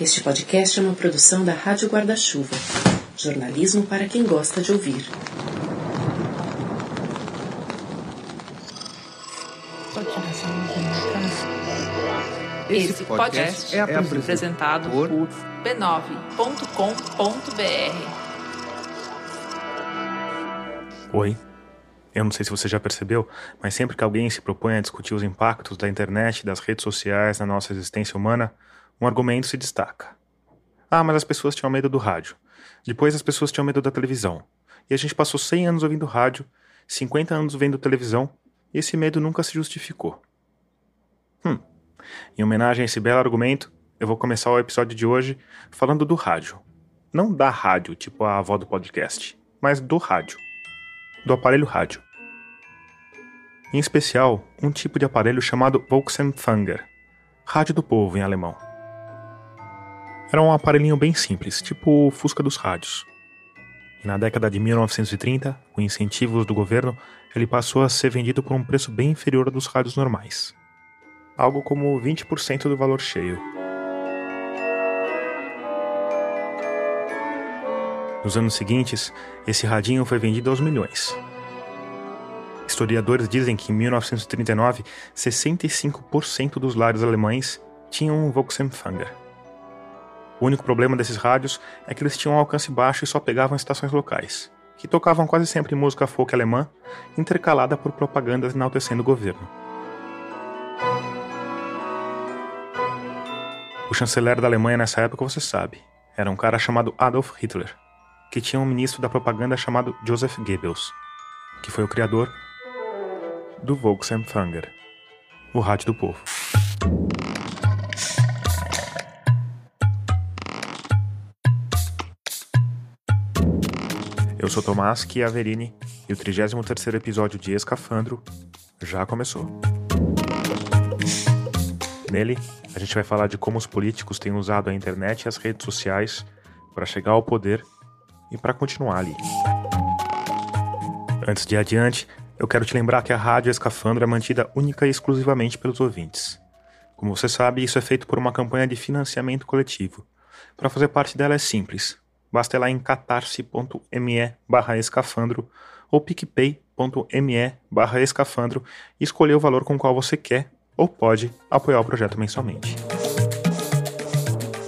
Este podcast é uma produção da Rádio Guarda-Chuva. Jornalismo para quem gosta de ouvir. Esse podcast é apresentado por b9.com.br. Oi. Eu não sei se você já percebeu, mas sempre que alguém se propõe a discutir os impactos da internet e das redes sociais na nossa existência humana, um argumento se destaca. Ah, mas as pessoas tinham medo do rádio. Depois as pessoas tinham medo da televisão. E a gente passou 100 anos ouvindo rádio, 50 anos vendo televisão, e esse medo nunca se justificou. Hum. Em homenagem a esse belo argumento, eu vou começar o episódio de hoje falando do rádio. Não da rádio, tipo a avó do podcast, mas do rádio. Do aparelho rádio. Em especial, um tipo de aparelho chamado Volksempfänger, rádio do povo em alemão. Era um aparelhinho bem simples, tipo o Fusca dos rádios. E na década de 1930, com incentivos do governo, ele passou a ser vendido por um preço bem inferior dos rádios normais. Algo como 20% do valor cheio. Nos anos seguintes, esse radinho foi vendido aos milhões. Historiadores dizem que em 1939, 65% dos lares alemães tinham um Volksempfänger. O único problema desses rádios é que eles tinham um alcance baixo e só pegavam estações locais, que tocavam quase sempre música folk alemã, intercalada por propagandas enaltecendo o governo. O chanceler da Alemanha nessa época você sabe, era um cara chamado Adolf Hitler, que tinha um ministro da propaganda chamado Joseph Goebbels, que foi o criador do Volksempfänger, o rádio do povo. Eu sou Tomás Chiaverini e o 33º episódio de Escafandro já começou. Nele, a gente vai falar de como os políticos têm usado a internet e as redes sociais para chegar ao poder e para continuar ali. Antes de adiante, eu quero te lembrar que a Rádio Escafandro é mantida única e exclusivamente pelos ouvintes. Como você sabe, isso é feito por uma campanha de financiamento coletivo. Para fazer parte dela é simples. Basta ir lá em catarse.me barra escafandro ou picpay.me barra escafandro e escolher o valor com o qual você quer ou pode apoiar o projeto mensalmente.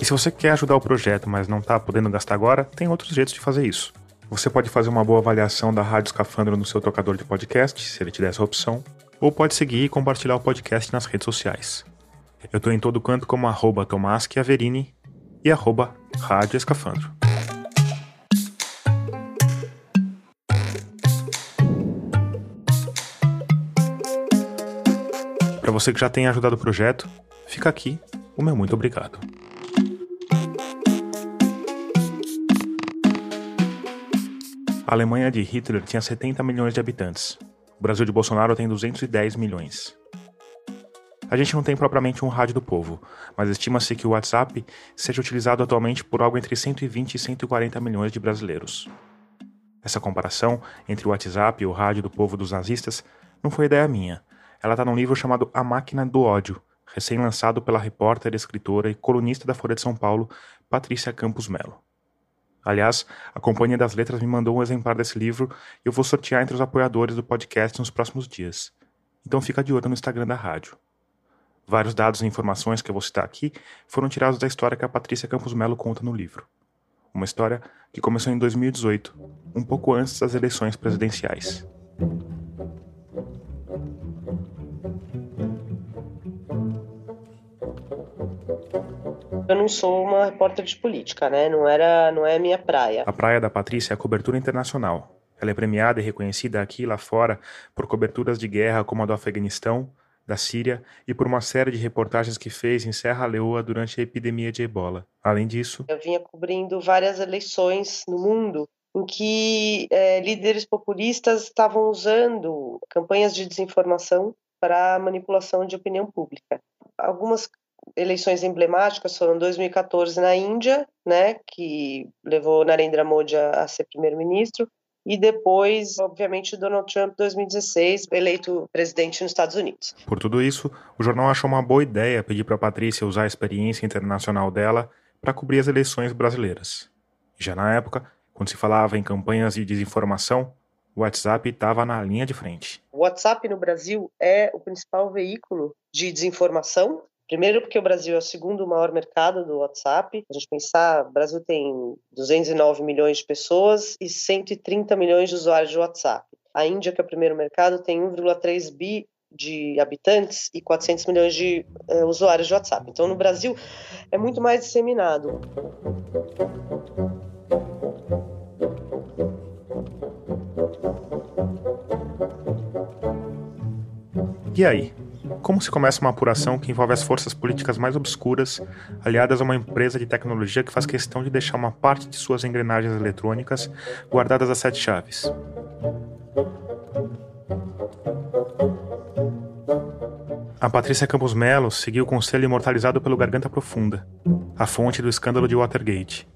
E se você quer ajudar o projeto, mas não está podendo gastar agora, tem outros jeitos de fazer isso. Você pode fazer uma boa avaliação da Rádio Escafandro no seu tocador de podcast, se ele te der essa opção, ou pode seguir e compartilhar o podcast nas redes sociais. Eu estou em todo canto como arroba Tomás Chiaverini e arroba Rádio Escafandro. Para você que já tem ajudado o projeto, fica aqui o meu muito obrigado. A Alemanha de Hitler tinha 70 milhões de habitantes. O Brasil de Bolsonaro tem 210 milhões. A gente não tem propriamente um rádio do povo, mas estima-se que o WhatsApp seja utilizado atualmente por algo entre 120 e 140 milhões de brasileiros. Essa comparação entre o WhatsApp e o rádio do povo dos nazistas não foi ideia minha. Ela está num livro chamado A Máquina do Ódio, recém-lançado pela repórter, escritora e colunista da Folha de São Paulo, Patrícia Campos Melo. Aliás, a Companhia das Letras me mandou um exemplar desse livro e eu vou sortear entre os apoiadores do podcast nos próximos dias. Então fica de olho no Instagram da rádio. Vários dados e informações que eu vou citar aqui foram tirados da história que a Patrícia Campos Melo conta no livro. Uma história que começou em 2018, um pouco antes das eleições presidenciais. Eu não sou uma repórter de política, né? Não era, não é a minha praia. A praia da Patrícia é a cobertura internacional. Ela é premiada e reconhecida aqui e lá fora por coberturas de guerra como a do Afeganistão, da Síria e por uma série de reportagens que fez em Serra Leoa durante a epidemia de ebola. Além disso, eu vinha cobrindo várias eleições no mundo em que é, líderes populistas estavam usando campanhas de desinformação para manipulação de opinião pública. Algumas eleições emblemáticas foram 2014 na Índia, né, que levou Narendra Modi a, ser primeiro-ministro, e depois, obviamente, Donald Trump 2016, eleito presidente nos Estados Unidos. Por tudo isso, o jornal achou uma boa ideia pedir para a Patrícia usar a experiência internacional dela para cobrir as eleições brasileiras. Já na época, quando se falava em campanhas de desinformação, o WhatsApp estava na linha de frente. O WhatsApp no Brasil é o principal veículo de desinformação. Primeiro, porque o Brasil é o segundo maior mercado do WhatsApp. A gente pensar, o Brasil tem 209 milhões de pessoas e 130 milhões de usuários de WhatsApp. A Índia, que é o primeiro mercado, tem 1,3 bi de habitantes e 400 milhões de uh, usuários de WhatsApp. Então, no Brasil, é muito mais disseminado. E aí? Como se começa uma apuração que envolve as forças políticas mais obscuras, aliadas a uma empresa de tecnologia que faz questão de deixar uma parte de suas engrenagens eletrônicas guardadas a sete chaves? A Patrícia Campos Melo seguiu o conselho imortalizado pelo Garganta Profunda, a fonte do escândalo de Watergate,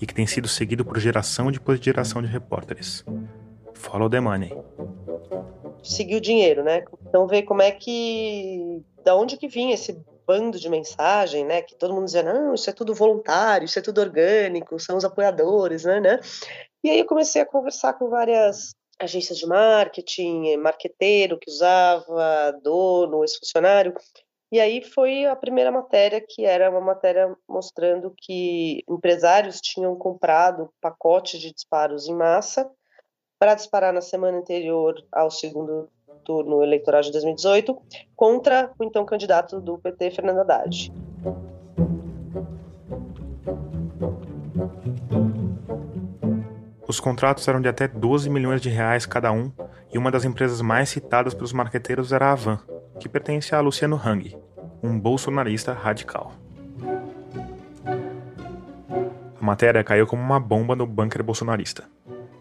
e que tem sido seguido por geração depois de geração de repórteres. Follow the money seguir o dinheiro, né? Então ver como é que, da onde que vinha esse bando de mensagem, né? Que todo mundo dizia, não, isso é tudo voluntário, isso é tudo orgânico, são os apoiadores, né? né? E aí eu comecei a conversar com várias agências de marketing, marqueteiro que usava, dono, ex-funcionário. E aí foi a primeira matéria, que era uma matéria mostrando que empresários tinham comprado pacotes de disparos em massa para disparar na semana anterior ao segundo turno eleitoral de 2018 contra o então candidato do PT, Fernando Haddad. Os contratos eram de até 12 milhões de reais cada um, e uma das empresas mais citadas pelos marqueteiros era a Avan, que pertence a Luciano Hang, um bolsonarista radical. A matéria caiu como uma bomba no bunker bolsonarista.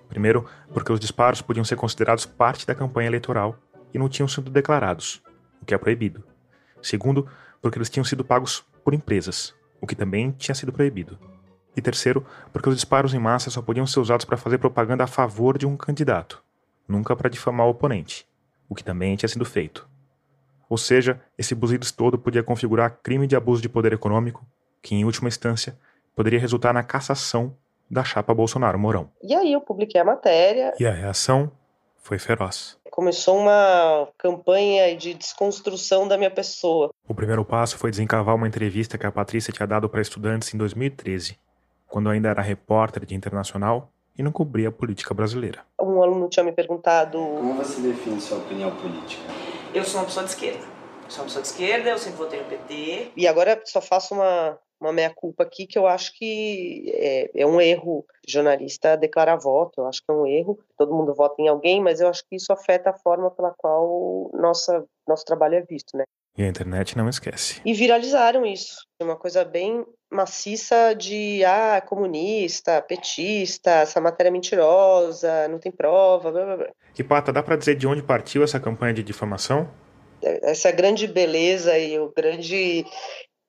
Primeiro, porque os disparos podiam ser considerados parte da campanha eleitoral e não tinham sido declarados, o que é proibido. Segundo, porque eles tinham sido pagos por empresas, o que também tinha sido proibido. E terceiro, porque os disparos em massa só podiam ser usados para fazer propaganda a favor de um candidato, nunca para difamar o oponente, o que também tinha sido feito. Ou seja, esse buzidos todo podia configurar crime de abuso de poder econômico, que em última instância poderia resultar na cassação da chapa Bolsonaro-Mourão. E aí eu publiquei a matéria. E a reação foi feroz. Começou uma campanha de desconstrução da minha pessoa. O primeiro passo foi desencavar uma entrevista que a Patrícia tinha dado para estudantes em 2013, quando ainda era repórter de internacional e não cobria a política brasileira. Um aluno tinha me perguntado: Como você define sua opinião política? Eu sou uma pessoa de esquerda. Eu sou uma pessoa de esquerda, eu sempre votei no PT. E agora só faço uma uma meia-culpa aqui que eu acho que é, é, um erro jornalista declarar voto, eu acho que é um erro, todo mundo vota em alguém, mas eu acho que isso afeta a forma pela qual nossa, nosso trabalho é visto, né? E a internet não esquece. E viralizaram isso, uma coisa bem maciça de, ah, comunista, petista, essa matéria é mentirosa, não tem prova, blá blá blá. E Pata, dá para dizer de onde partiu essa campanha de difamação? Essa grande beleza e o grande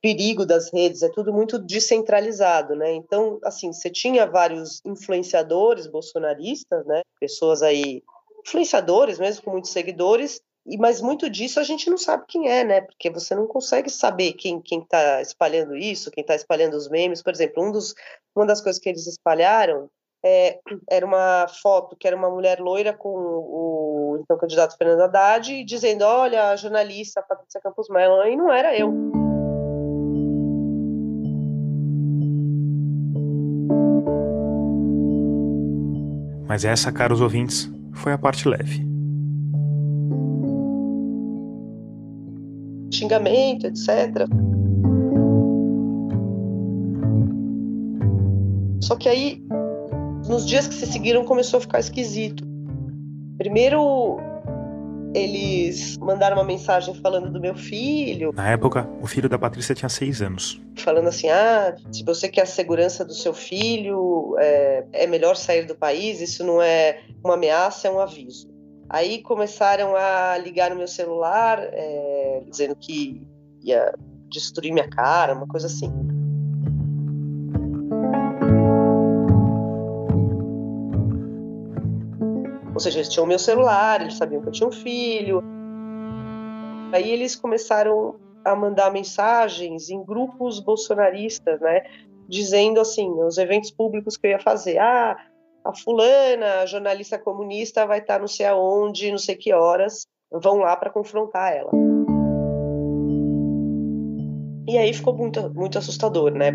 perigo das redes, é tudo muito descentralizado, né? Então, assim, você tinha vários influenciadores bolsonaristas, né? Pessoas aí, influenciadores mesmo, com muitos seguidores, e mas muito disso a gente não sabe quem é, né? Porque você não consegue saber quem quem está espalhando isso, quem está espalhando os memes. Por exemplo, um dos, uma das coisas que eles espalharam é, era uma foto que era uma mulher loira com o, então candidato Fernando Haddad dizendo, olha, a jornalista Patrícia Campos Melo, e não era eu. Mas essa, caros ouvintes, foi a parte leve. Xingamento, etc. Só que aí, nos dias que se seguiram, começou a ficar esquisito. Primeiro, eles mandaram uma mensagem falando do meu filho. Na época, o filho da Patrícia tinha seis anos. Falando assim: ah, se você quer a segurança do seu filho, é, é melhor sair do país, isso não é uma ameaça, é um aviso. Aí começaram a ligar no meu celular, é, dizendo que ia destruir minha cara, uma coisa assim. Ou seja, eles tinham meu celular, eles sabiam que eu tinha um filho. Aí eles começaram a mandar mensagens em grupos bolsonaristas, né? dizendo assim, os eventos públicos que eu ia fazer. Ah, a fulana, a jornalista comunista, vai estar não sei aonde, não sei que horas, vão lá para confrontar ela. E aí ficou muito, muito assustador, né?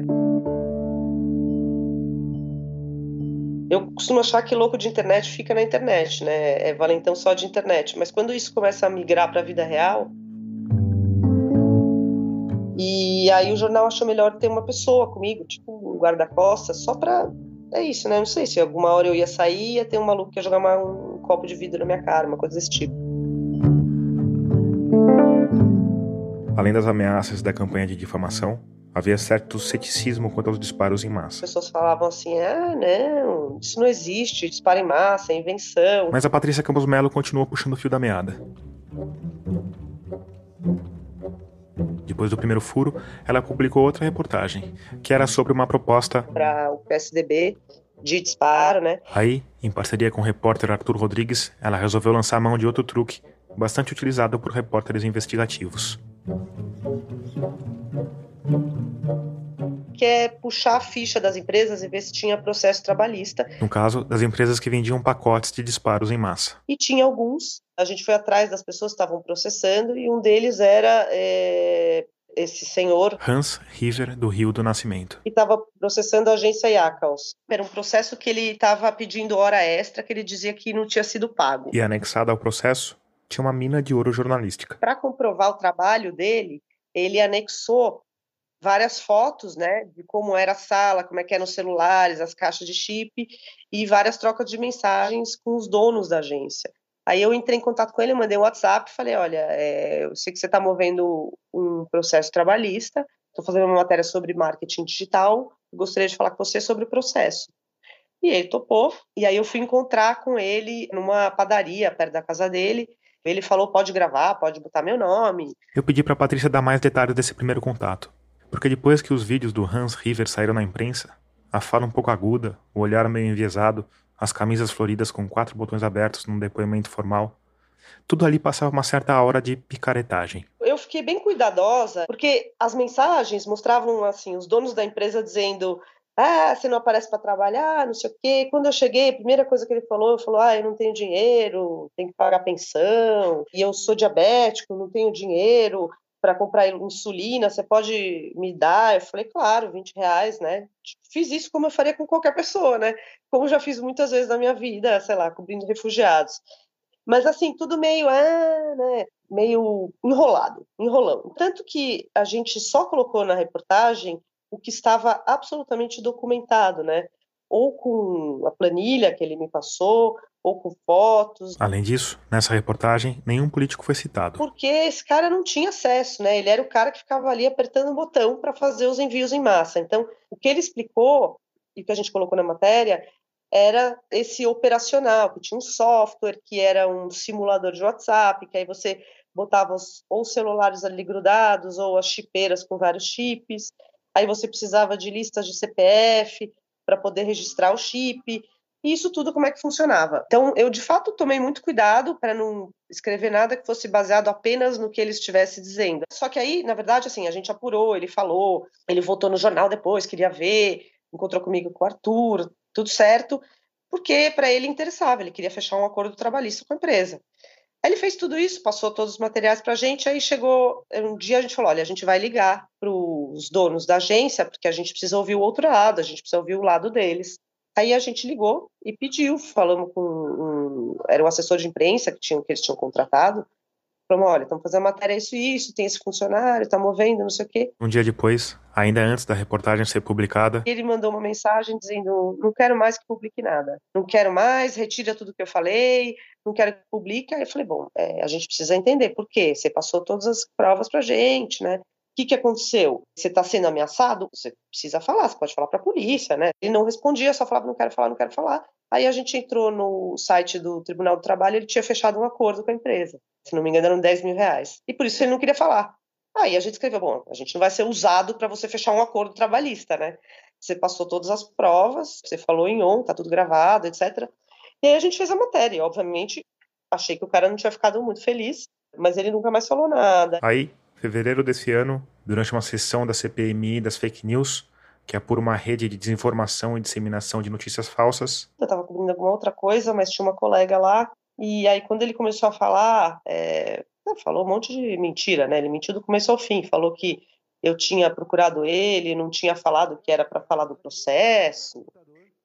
Eu costumo achar que louco de internet fica na internet, né? É valentão só de internet. Mas quando isso começa a migrar para a vida real, e aí o jornal achou melhor ter uma pessoa comigo, tipo um guarda-costas, só para é isso, né? Não sei se alguma hora eu ia sair ia ter um maluco que ia jogar uma, um copo de vidro na minha cara, uma coisa desse tipo. Além das ameaças da campanha de difamação, havia certo ceticismo quanto aos disparos em massa. As pessoas falavam assim: ah, não, isso não existe, disparo em massa, é invenção. Mas a Patrícia Campos Melo continuou puxando o fio da meada. Depois do primeiro furo, ela publicou outra reportagem, que era sobre uma proposta para o PSDB de disparo, né? Aí, em parceria com o repórter Arthur Rodrigues, ela resolveu lançar a mão de outro truque, bastante utilizado por repórteres investigativos. Que é puxar a ficha das empresas e ver se tinha processo trabalhista. No caso, das empresas que vendiam pacotes de disparos em massa. E tinha alguns. A gente foi atrás das pessoas que estavam processando e um deles era é, esse senhor Hans River do Rio do Nascimento. Que estava processando a agência Yakals. Era um processo que ele estava pedindo hora extra, que ele dizia que não tinha sido pago. E anexado ao processo tinha uma mina de ouro jornalística. Para comprovar o trabalho dele, ele anexou várias fotos, né, de como era a sala, como é que eram os celulares, as caixas de chip e várias trocas de mensagens com os donos da agência. Aí eu entrei em contato com ele, mandei um WhatsApp, falei, olha, é, eu sei que você está movendo um processo trabalhista, estou fazendo uma matéria sobre marketing digital, gostaria de falar com você sobre o processo. E ele topou, e aí eu fui encontrar com ele numa padaria perto da casa dele, ele falou, pode gravar, pode botar meu nome. Eu pedi para a Patrícia dar mais detalhes desse primeiro contato, porque depois que os vídeos do Hans River saíram na imprensa, a fala um pouco aguda, o olhar meio enviesado, as camisas floridas com quatro botões abertos num depoimento formal. Tudo ali passava uma certa hora de picaretagem. Eu fiquei bem cuidadosa, porque as mensagens mostravam assim os donos da empresa dizendo: "Ah, você não aparece para trabalhar, não sei o quê". Quando eu cheguei, a primeira coisa que ele falou, eu falou: "Ah, eu não tenho dinheiro, tenho que pagar pensão, e eu sou diabético, não tenho dinheiro, para comprar insulina, você pode me dar? Eu falei, claro, 20 reais, né? Fiz isso como eu faria com qualquer pessoa, né? Como já fiz muitas vezes na minha vida, sei lá, cobrindo refugiados. Mas assim, tudo meio, ah, né? Meio enrolado, enrolando. Tanto que a gente só colocou na reportagem o que estava absolutamente documentado, né? Ou com a planilha que ele me passou, ou com fotos. Além disso, nessa reportagem, nenhum político foi citado. Porque esse cara não tinha acesso, né? Ele era o cara que ficava ali apertando o botão para fazer os envios em massa. Então, o que ele explicou e o que a gente colocou na matéria era esse operacional, que tinha um software que era um simulador de WhatsApp, que aí você botava os, ou os celulares ali grudados ou as chipeiras com vários chips. Aí você precisava de listas de CPF para poder registrar o chip e isso tudo como é que funcionava. Então, eu de fato tomei muito cuidado para não escrever nada que fosse baseado apenas no que ele estivesse dizendo. Só que aí, na verdade, assim, a gente apurou, ele falou, ele voltou no jornal depois, queria ver, encontrou comigo com o Arthur, tudo certo, porque para ele interessava, ele queria fechar um acordo trabalhista com a empresa. Aí ele fez tudo isso, passou todos os materiais para a gente, aí chegou um dia a gente falou, olha, a gente vai ligar para os donos da agência, porque a gente precisa ouvir o outro lado, a gente precisa ouvir o lado deles. Aí a gente ligou e pediu, falamos com um, era o assessor de imprensa que, tinha, que eles tinham contratado, falamos, olha, estamos fazendo matéria isso e isso, tem esse funcionário, está movendo, não sei o quê. Um dia depois, ainda antes da reportagem ser publicada, ele mandou uma mensagem dizendo, não quero mais que publique nada, não quero mais, retira tudo que eu falei, não quero que publique. Aí eu falei, bom, é, a gente precisa entender por quê, você passou todas as provas para gente, né? O que, que aconteceu? Você está sendo ameaçado? Você precisa falar, você pode falar para a polícia, né? Ele não respondia, só falava, não quero falar, não quero falar. Aí a gente entrou no site do Tribunal do Trabalho, ele tinha fechado um acordo com a empresa. Se não me engano, eram 10 mil reais. E por isso ele não queria falar. Aí a gente escreveu, bom, a gente não vai ser usado para você fechar um acordo trabalhista, né? Você passou todas as provas, você falou em on, tá tudo gravado, etc. E aí a gente fez a matéria. E, obviamente, achei que o cara não tinha ficado muito feliz, mas ele nunca mais falou nada. Aí fevereiro desse ano, durante uma sessão da CPMI das fake news, que é por uma rede de desinformação e disseminação de notícias falsas. Eu estava cobrindo alguma outra coisa, mas tinha uma colega lá, e aí quando ele começou a falar, é, falou um monte de mentira, né? Ele mentiu do começo ao fim, falou que eu tinha procurado ele, não tinha falado que era para falar do processo.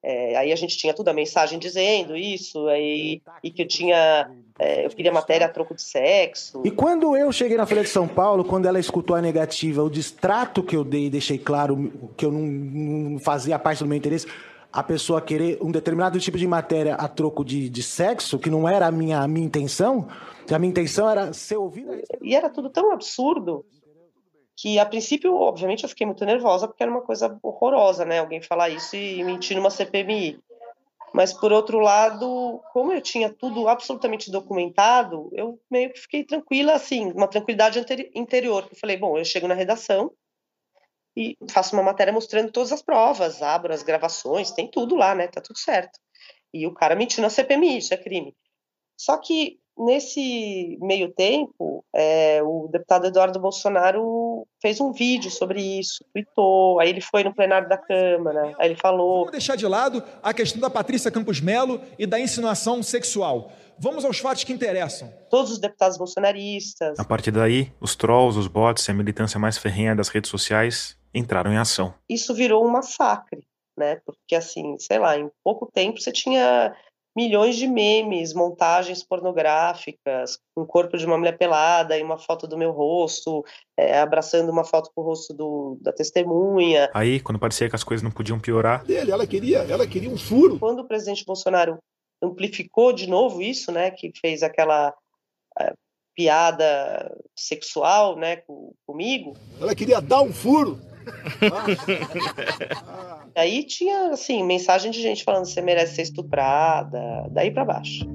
É, aí a gente tinha tudo a mensagem dizendo isso, aí, e que eu tinha. É, eu queria matéria a troco de sexo. E quando eu cheguei na Folha de São Paulo, quando ela escutou a negativa, o distrato que eu dei, deixei claro que eu não, não fazia parte do meu interesse, a pessoa querer um determinado tipo de matéria a troco de, de sexo, que não era a minha, a minha intenção, a minha intenção era ser ouvida. E era tudo tão absurdo que a princípio, obviamente, eu fiquei muito nervosa porque era uma coisa horrorosa, né? Alguém falar isso e mentir numa CPMI. Mas por outro lado, como eu tinha tudo absolutamente documentado, eu meio que fiquei tranquila, assim, uma tranquilidade interior. Eu falei, bom, eu chego na redação e faço uma matéria mostrando todas as provas, abro as gravações, tem tudo lá, né? Tá tudo certo. E o cara mentiu na CPMI, isso é crime. Só que nesse meio tempo, é, o deputado Eduardo Bolsonaro fez um vídeo sobre isso, tweetou, aí ele foi no plenário da Câmara, aí ele falou... Vamos deixar de lado a questão da Patrícia Campos Melo e da insinuação sexual. Vamos aos fatos que interessam. Todos os deputados bolsonaristas... A partir daí, os trolls, os bots e a militância mais ferrenha das redes sociais entraram em ação. Isso virou um massacre, né? Porque, assim, sei lá, em pouco tempo você tinha milhões de memes, montagens pornográficas, um corpo de uma mulher pelada e uma foto do meu rosto, é, abraçando uma foto com o rosto do, da testemunha. Aí, quando parecia que as coisas não podiam piorar... Dele, ela queria, ela queria um furo. Quando o presidente Bolsonaro amplificou de novo isso, né, que fez aquela é, piada sexual, né, com, comigo... Ela queria dar um furo. Aí tinha, assim, mensagem de gente falando que você merece ser estuprada, daí para baixo.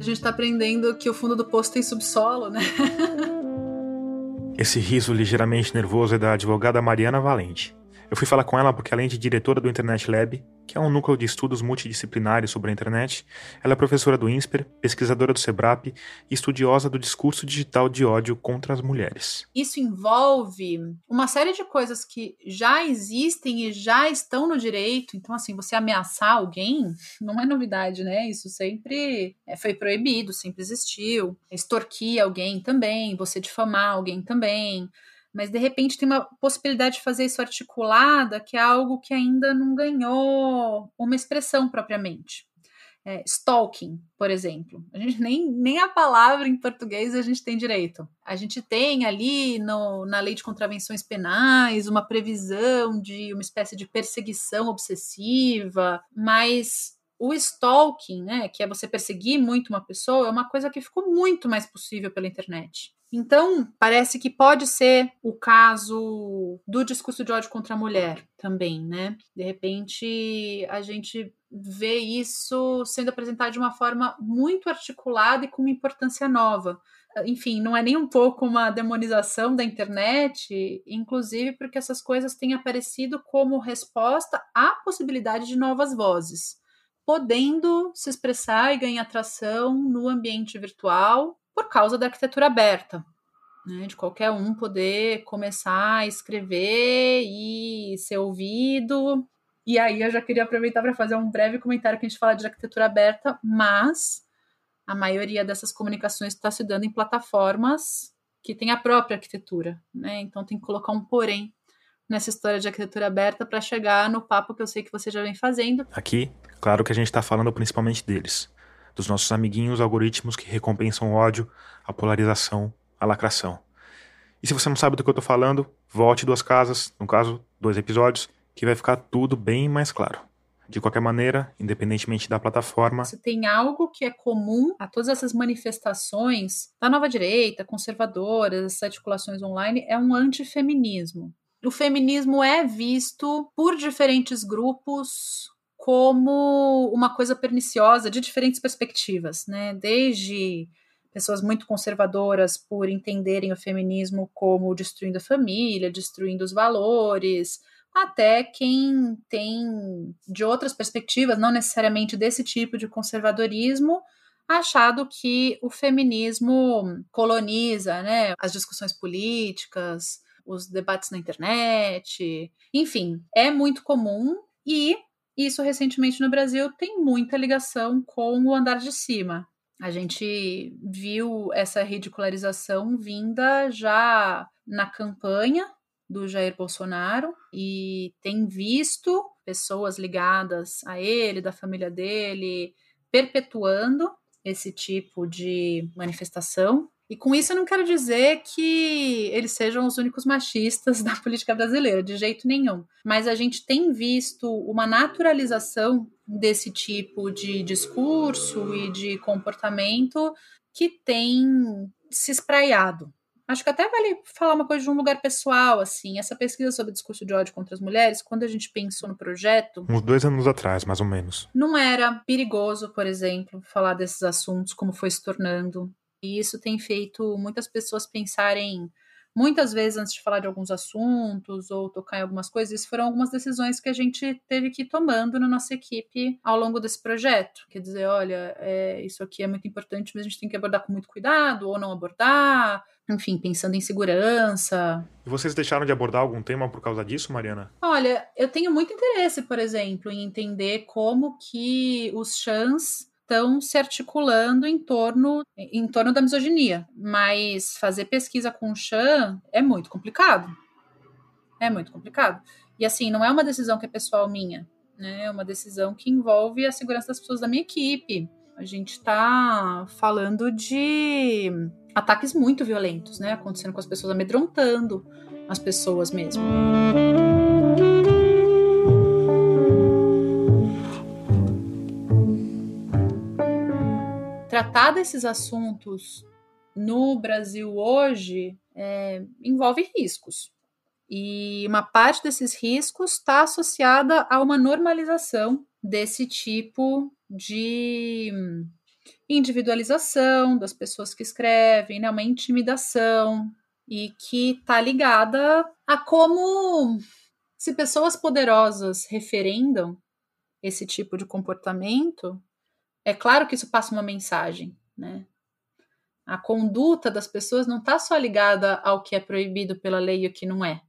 A gente tá aprendendo que o fundo do poço tem subsolo, né? Esse riso ligeiramente nervoso é da advogada Mariana Valente. Eu fui falar com ela porque, além de diretora do Internet Lab, que é um núcleo de estudos multidisciplinares sobre a internet, ela é professora do INSPER, pesquisadora do SEBRAP e estudiosa do discurso digital de ódio contra as mulheres. Isso envolve uma série de coisas que já existem e já estão no direito. Então, assim, você ameaçar alguém não é novidade, né? Isso sempre é, foi proibido, sempre existiu. Extorquir alguém também, você difamar alguém também mas de repente tem uma possibilidade de fazer isso articulada, que é algo que ainda não ganhou uma expressão propriamente. É, stalking, por exemplo. A gente nem, nem a palavra em português a gente tem direito. A gente tem ali no, na lei de contravenções penais uma previsão de uma espécie de perseguição obsessiva, mas o stalking, né, que é você perseguir muito uma pessoa, é uma coisa que ficou muito mais possível pela internet. Então, parece que pode ser o caso do discurso de ódio contra a mulher também, né? De repente, a gente vê isso sendo apresentado de uma forma muito articulada e com uma importância nova. Enfim, não é nem um pouco uma demonização da internet, inclusive porque essas coisas têm aparecido como resposta à possibilidade de novas vozes, podendo se expressar e ganhar atração no ambiente virtual por causa da arquitetura aberta, né, de qualquer um poder começar a escrever e ser ouvido. E aí eu já queria aproveitar para fazer um breve comentário que a gente fala de arquitetura aberta, mas a maioria dessas comunicações está se dando em plataformas que têm a própria arquitetura, né? Então tem que colocar um porém nessa história de arquitetura aberta para chegar no papo que eu sei que você já vem fazendo. Aqui, claro que a gente está falando principalmente deles, dos nossos amiguinhos algoritmos que recompensam o ódio, a polarização, a lacração. E se você não sabe do que eu estou falando, volte duas casas, no caso, dois episódios, que vai ficar tudo bem mais claro. De qualquer maneira, independentemente da plataforma. Se tem algo que é comum a todas essas manifestações da nova direita, conservadoras, essas articulações online, é um antifeminismo. O feminismo é visto por diferentes grupos como uma coisa perniciosa de diferentes perspectivas, né? Desde pessoas muito conservadoras por entenderem o feminismo como destruindo a família, destruindo os valores, até quem tem de outras perspectivas, não necessariamente desse tipo de conservadorismo, achado que o feminismo coloniza, né, as discussões políticas, os debates na internet, enfim, é muito comum e isso recentemente no Brasil tem muita ligação com o andar de cima. A gente viu essa ridicularização vinda já na campanha do Jair Bolsonaro e tem visto pessoas ligadas a ele, da família dele, perpetuando esse tipo de manifestação. E com isso eu não quero dizer que eles sejam os únicos machistas da política brasileira, de jeito nenhum. Mas a gente tem visto uma naturalização desse tipo de discurso e de comportamento que tem se espraiado Acho que até vale falar uma coisa de um lugar pessoal, assim. Essa pesquisa sobre discurso de ódio contra as mulheres, quando a gente pensou no projeto. Uns dois anos atrás, mais ou menos. Não era perigoso, por exemplo, falar desses assuntos, como foi se tornando. E isso tem feito muitas pessoas pensarem muitas vezes antes de falar de alguns assuntos ou tocar em algumas coisas, isso foram algumas decisões que a gente teve que ir tomando na nossa equipe ao longo desse projeto. Quer dizer, olha, é, isso aqui é muito importante, mas a gente tem que abordar com muito cuidado ou não abordar. Enfim, pensando em segurança. E vocês deixaram de abordar algum tema por causa disso, Mariana? Olha, eu tenho muito interesse, por exemplo, em entender como que os chans estão se articulando em torno, em torno da misoginia. Mas fazer pesquisa com o Chan é muito complicado. É muito complicado. E assim, não é uma decisão que é pessoal minha, né? É uma decisão que envolve a segurança das pessoas da minha equipe. A gente está falando de ataques muito violentos, né? Acontecendo com as pessoas amedrontando as pessoas mesmo. Tratar desses assuntos no Brasil hoje é, envolve riscos. E uma parte desses riscos está associada a uma normalização desse tipo de individualização das pessoas que escrevem, né, uma intimidação, e que está ligada a como se pessoas poderosas referendam esse tipo de comportamento, é claro que isso passa uma mensagem, né? A conduta das pessoas não está só ligada ao que é proibido pela lei e o que não é.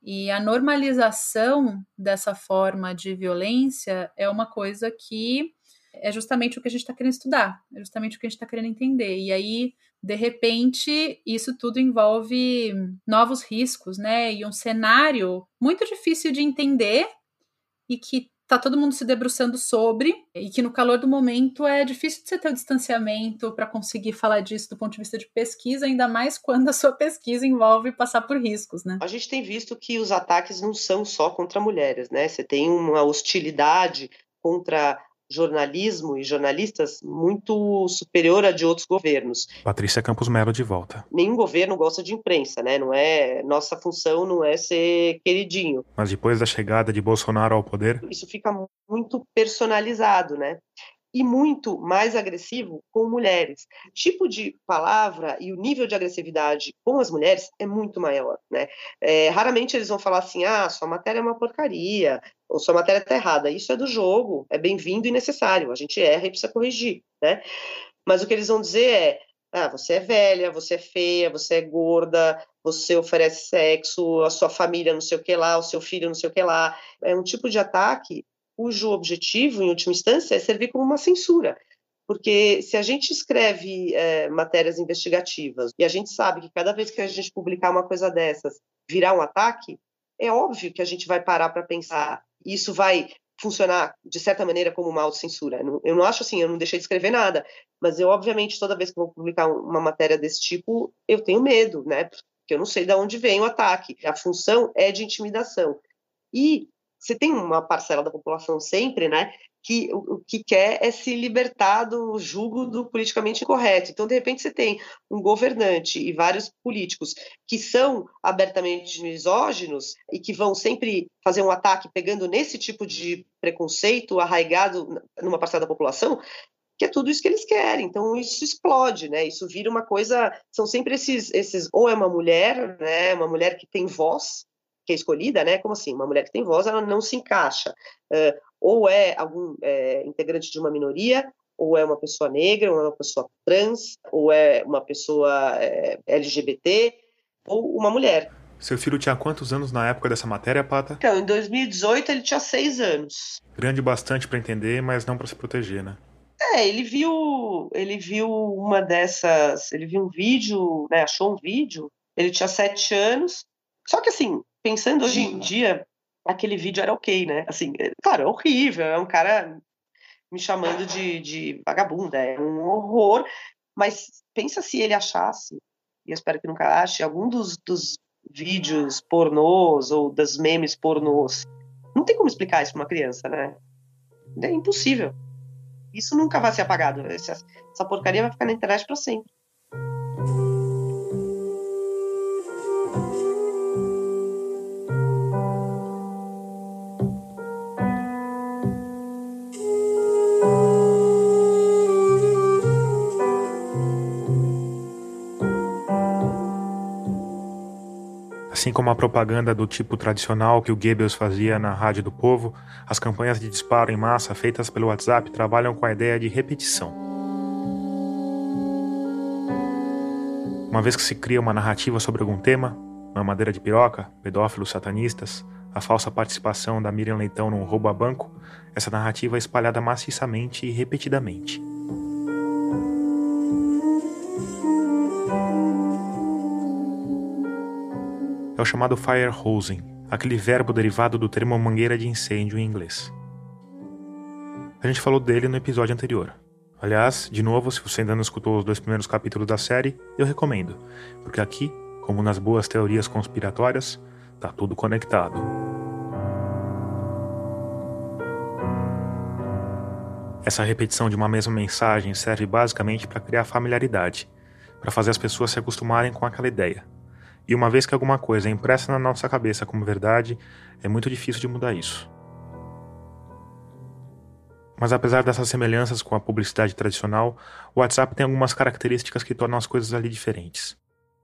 E a normalização dessa forma de violência é uma coisa que é justamente o que a gente está querendo estudar, é justamente o que a gente está querendo entender. E aí, de repente, isso tudo envolve novos riscos, né? E um cenário muito difícil de entender e que tá todo mundo se debruçando sobre e que no calor do momento é difícil de você ter o distanciamento para conseguir falar disso do ponto de vista de pesquisa, ainda mais quando a sua pesquisa envolve passar por riscos, né? A gente tem visto que os ataques não são só contra mulheres, né? Você tem uma hostilidade contra jornalismo e jornalistas muito superior a de outros governos. Patrícia Campos Melo de volta. Nenhum governo gosta de imprensa, né? Não é nossa função não é ser queridinho. Mas depois da chegada de Bolsonaro ao poder, isso fica muito personalizado, né? E muito mais agressivo com mulheres. Tipo de palavra e o nível de agressividade com as mulheres é muito maior, né? É, raramente eles vão falar assim, ah, sua matéria é uma porcaria, ou sua matéria está errada. Isso é do jogo, é bem-vindo e necessário. A gente erra e precisa corrigir, né? Mas o que eles vão dizer é, ah, você é velha, você é feia, você é gorda, você oferece sexo, a sua família não sei o que lá, o seu filho não sei o que lá. É um tipo de ataque cujo objetivo, em última instância, é servir como uma censura. Porque se a gente escreve é, matérias investigativas e a gente sabe que cada vez que a gente publicar uma coisa dessas virar um ataque, é óbvio que a gente vai parar para pensar. Isso vai funcionar de certa maneira como uma autocensura. Eu não acho assim, eu não deixei de escrever nada, mas eu obviamente toda vez que vou publicar uma matéria desse tipo, eu tenho medo, né? Porque eu não sei de onde vem o ataque. A função é de intimidação. E você tem uma parcela da população sempre, né, que o, que quer é se libertar do jugo do politicamente incorreto. Então, de repente, você tem um governante e vários políticos que são abertamente misóginos e que vão sempre fazer um ataque pegando nesse tipo de preconceito arraigado numa parcela da população, que é tudo isso que eles querem. Então isso explode, né? Isso vira uma coisa, são sempre esses esses ou é uma mulher, né, uma mulher que tem voz, que é escolhida, né? Como assim? Uma mulher que tem voz, ela não se encaixa. Uh, ou é algum é, integrante de uma minoria, ou é uma pessoa negra, ou é uma pessoa trans, ou é uma pessoa é, LGBT, ou uma mulher. Seu filho tinha quantos anos na época dessa matéria, Pata? Então, em 2018 ele tinha seis anos. Grande bastante para entender, mas não para se proteger, né? É, ele viu, ele viu uma dessas, ele viu um vídeo, né, achou um vídeo, ele tinha sete anos, só que assim, pensando hoje em dia, aquele vídeo era ok, né, assim, é, claro, é horrível, é um cara me chamando de, de vagabunda, é um horror, mas pensa se ele achasse, e eu espero que nunca ache, algum dos, dos vídeos pornôs ou das memes pornôs, não tem como explicar isso para uma criança, né, é impossível. Isso nunca vai ser apagado. Essa, essa porcaria vai ficar na internet para sempre. Como a propaganda do tipo tradicional que o Goebbels fazia na Rádio do Povo, as campanhas de disparo em massa feitas pelo WhatsApp trabalham com a ideia de repetição. Uma vez que se cria uma narrativa sobre algum tema, mamadeira de piroca, pedófilos satanistas, a falsa participação da Miriam Leitão num roubo a banco, essa narrativa é espalhada maciçamente e repetidamente. O chamado fire hosing, aquele verbo derivado do termo mangueira de incêndio em inglês. A gente falou dele no episódio anterior. Aliás, de novo, se você ainda não escutou os dois primeiros capítulos da série, eu recomendo, porque aqui, como nas boas teorias conspiratórias, tá tudo conectado. Essa repetição de uma mesma mensagem serve basicamente para criar familiaridade, para fazer as pessoas se acostumarem com aquela ideia. E uma vez que alguma coisa é impressa na nossa cabeça como verdade, é muito difícil de mudar isso. Mas apesar dessas semelhanças com a publicidade tradicional, o WhatsApp tem algumas características que tornam as coisas ali diferentes.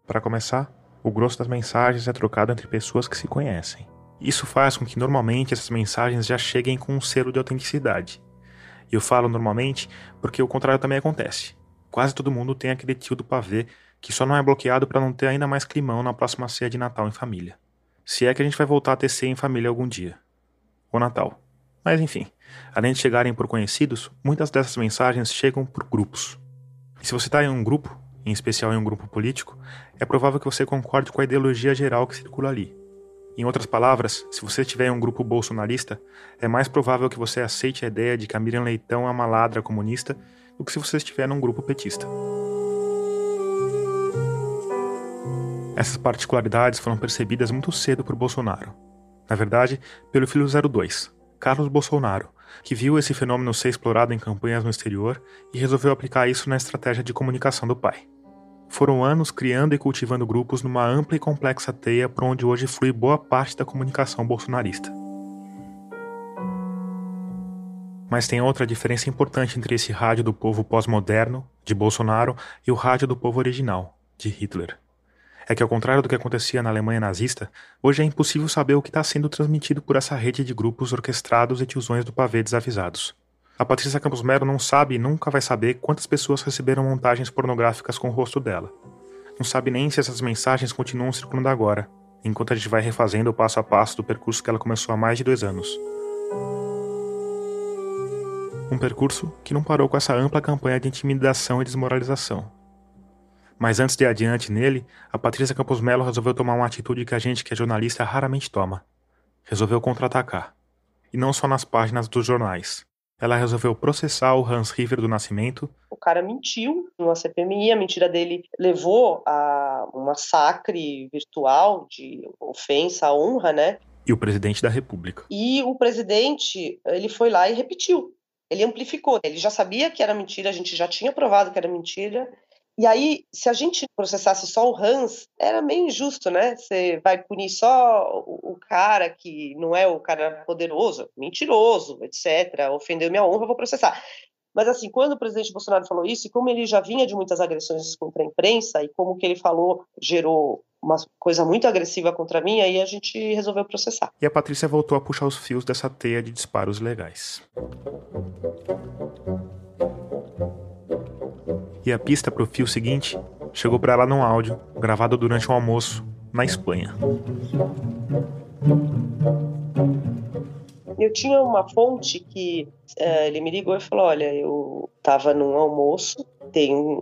Para começar, o grosso das mensagens é trocado entre pessoas que se conhecem. Isso faz com que normalmente essas mensagens já cheguem com um selo de autenticidade. E eu falo normalmente porque o contrário também acontece. Quase todo mundo tem aquele tio do pavê que só não é bloqueado para não ter ainda mais climão na próxima ceia de Natal em família. Se é que a gente vai voltar a ter ceia em família algum dia. Ou Natal. Mas enfim, além de chegarem por conhecidos, muitas dessas mensagens chegam por grupos. E se você está em um grupo, em especial em um grupo político, é provável que você concorde com a ideologia geral que circula ali. Em outras palavras, se você estiver em um grupo bolsonarista, é mais provável que você aceite a ideia de que a Miriam Leitão é uma ladra comunista do que se você estiver num grupo petista. Essas particularidades foram percebidas muito cedo por Bolsonaro. Na verdade, pelo filho 02, Carlos Bolsonaro, que viu esse fenômeno ser explorado em campanhas no exterior e resolveu aplicar isso na estratégia de comunicação do pai. Foram anos criando e cultivando grupos numa ampla e complexa teia por onde hoje flui boa parte da comunicação bolsonarista. Mas tem outra diferença importante entre esse rádio do povo pós-moderno, de Bolsonaro, e o rádio do povo original, de Hitler é que, ao contrário do que acontecia na Alemanha nazista, hoje é impossível saber o que está sendo transmitido por essa rede de grupos orquestrados e tiozões do pavê desavisados. A Patrícia Campos Melo não sabe e nunca vai saber quantas pessoas receberam montagens pornográficas com o rosto dela. Não sabe nem se essas mensagens continuam circulando agora, enquanto a gente vai refazendo o passo a passo do percurso que ela começou há mais de dois anos. Um percurso que não parou com essa ampla campanha de intimidação e desmoralização, mas antes de adiante nele, a Patrícia Campos Melo resolveu tomar uma atitude que a gente que é jornalista raramente toma. Resolveu contra-atacar. E não só nas páginas dos jornais. Ela resolveu processar o Hans River do Nascimento. O cara mentiu numa CPMI, a mentira dele levou a um massacre virtual de ofensa à honra, né? E o presidente da República. E o presidente, ele foi lá e repetiu. Ele amplificou. Ele já sabia que era mentira, a gente já tinha provado que era mentira, e aí, se a gente processasse só o Hans, era meio injusto, né? Você vai punir só o, cara que não é o cara poderoso, mentiroso, etc. Ofendeu minha honra, vou processar. Mas assim, quando o presidente Bolsonaro falou isso, e como ele já vinha de muitas agressões contra a imprensa, e como que ele falou gerou uma coisa muito agressiva contra mim, aí a gente resolveu processar. E a Patrícia voltou a puxar os fios dessa teia de disparos legais. E a pista para o fio seguinte chegou para ela num áudio gravado durante um almoço na Espanha. Eu tinha uma fonte que uh, ele me ligou e falou: Olha, eu estava num almoço, tem um,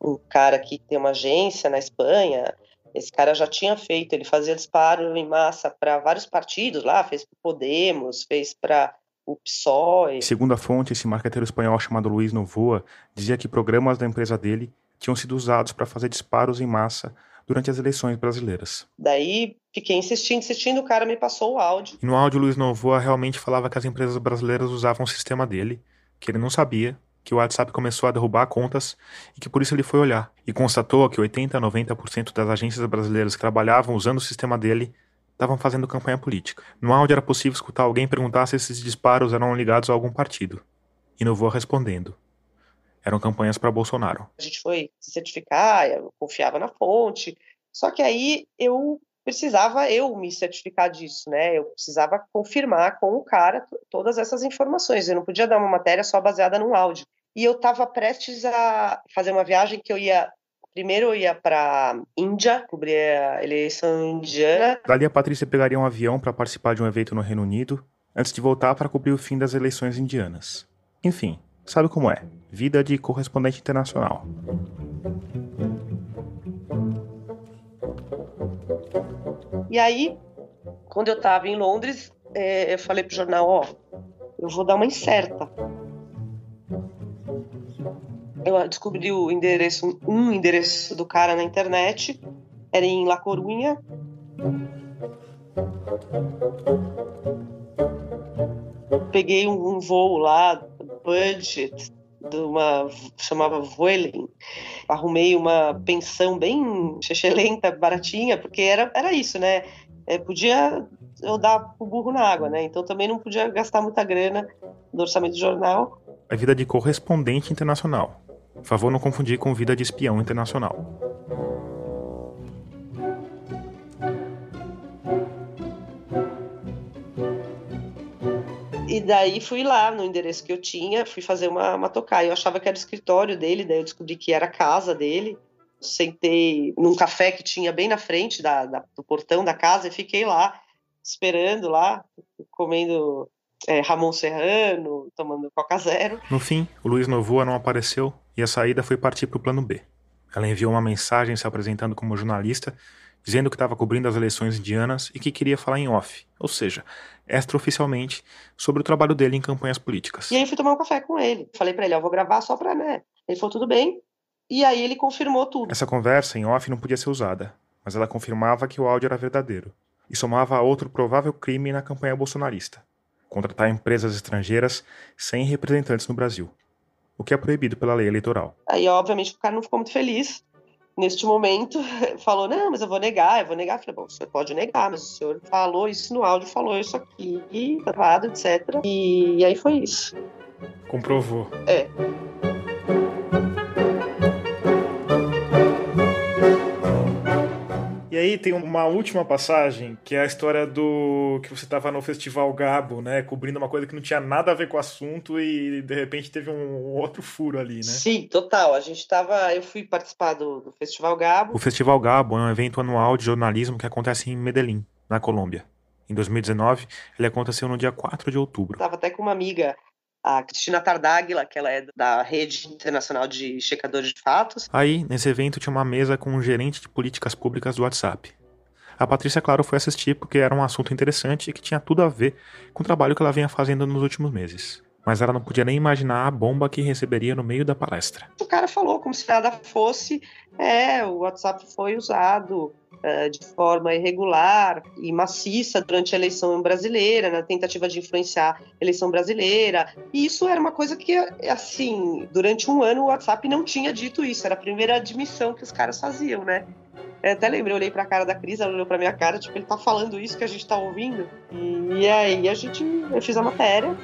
um cara que tem uma agência na Espanha. Esse cara já tinha feito, ele fazia disparo em massa para vários partidos lá, fez para Podemos, fez para o PSOE. Segundo a fonte, esse marqueteiro espanhol chamado Luiz Novoa dizia que programas da empresa dele tinham sido usados para fazer disparos em massa durante as eleições brasileiras. Daí fiquei insistindo, insistindo, o cara me passou o áudio. E no áudio, Luiz Novoa realmente falava que as empresas brasileiras usavam o sistema dele, que ele não sabia, que o WhatsApp começou a derrubar contas e que por isso ele foi olhar. E constatou que 80 a 90% das agências brasileiras que trabalhavam usando o sistema dele estavam fazendo campanha política. No áudio era possível escutar alguém perguntar se esses disparos eram ligados a algum partido. E Novoa respondendo: eram campanhas para Bolsonaro. A gente foi se certificar, eu confiava na fonte. Só que aí eu precisava eu me certificar disso, né? Eu precisava confirmar com o cara todas essas informações. Eu não podia dar uma matéria só baseada num áudio. E eu estava prestes a fazer uma viagem que eu ia Primeiro eu ia para Índia, cobrir a eleição indiana. Dali a Patrícia pegaria um avião para participar de um evento no Reino Unido, antes de voltar para cobrir o fim das eleições indianas. Enfim, sabe como é? Vida de correspondente internacional. E aí, quando eu estava em Londres, é, eu falei pro jornal, ó, eu vou dar uma incerta. Eu descobri o endereço, um endereço do cara na internet, era em La Corunha. Peguei um, um voo lá, budget, de uma chamava Vueling. Arrumei uma pensão bem lenta, baratinha, porque era, era isso, né? É, podia eu dar o burro na água, né? Então também não podia gastar muita grana no orçamento do jornal. A vida de correspondente internacional. Favor não confundir com vida de espião internacional. E daí fui lá no endereço que eu tinha, fui fazer uma, uma tocar. Eu achava que era o escritório dele, daí eu descobri que era a casa dele. Sentei num café que tinha bem na frente da, da do portão da casa e fiquei lá, esperando lá, comendo é, Ramon Serrano, tomando Coca Zero. No fim, o Luiz Novoa não apareceu e a saída foi partir para o plano B. Ela enviou uma mensagem se apresentando como jornalista dizendo que estava cobrindo as eleições indianas e que queria falar em off, ou seja, extraoficialmente, sobre o trabalho dele em campanhas políticas. E aí eu fui tomar um café com ele. Falei para ele, eu vou gravar só para, né? Ele falou, tudo bem. E aí ele confirmou tudo. Essa conversa em off não podia ser usada, mas ela confirmava que o áudio era verdadeiro e somava a outro provável crime na campanha bolsonarista: contratar empresas estrangeiras sem representantes no Brasil, o que é proibido pela lei eleitoral. Aí, obviamente, o cara não ficou muito feliz neste momento, falou: Não, mas eu vou negar, eu vou negar. Eu falei: Bom, você pode negar, mas o senhor falou isso no áudio, falou isso aqui, gravado, etc. E, e aí foi isso. Comprovou. É. E aí tem uma última passagem, que é a história do que você estava no Festival Gabo, né, cobrindo uma coisa que não tinha nada a ver com o assunto e de repente teve um outro furo ali, né? Sim, total. A gente estava, eu fui participar do, do Festival Gabo. O Festival Gabo é um evento anual de jornalismo que acontece em Medellín, na Colômbia. Em 2019, ele aconteceu no dia 4 de outubro. Estava até com uma amiga a Cristina Tardáguila, que ela é da Rede Internacional de Checadores de Fatos. Aí, nesse evento, tinha uma mesa com um gerente de políticas públicas do WhatsApp. A Patrícia, claro, foi assistir porque era um assunto interessante e que tinha tudo a ver com o trabalho que ela vinha fazendo nos últimos meses. Mas ela não podia nem imaginar a bomba que receberia no meio da palestra. O cara falou como se nada fosse, é, o WhatsApp foi usado de forma irregular e maciça durante a eleição brasileira, na tentativa de influenciar a eleição brasileira. E isso era uma coisa que, assim, durante um ano o WhatsApp não tinha dito isso, era a primeira admissão que os caras faziam, né? Eu até lembrei, eu olhei pra cara da Cris, ela olhou pra minha cara, tipo, ele tá falando isso que a gente tá ouvindo. E, e aí a gente, eu fiz a matéria.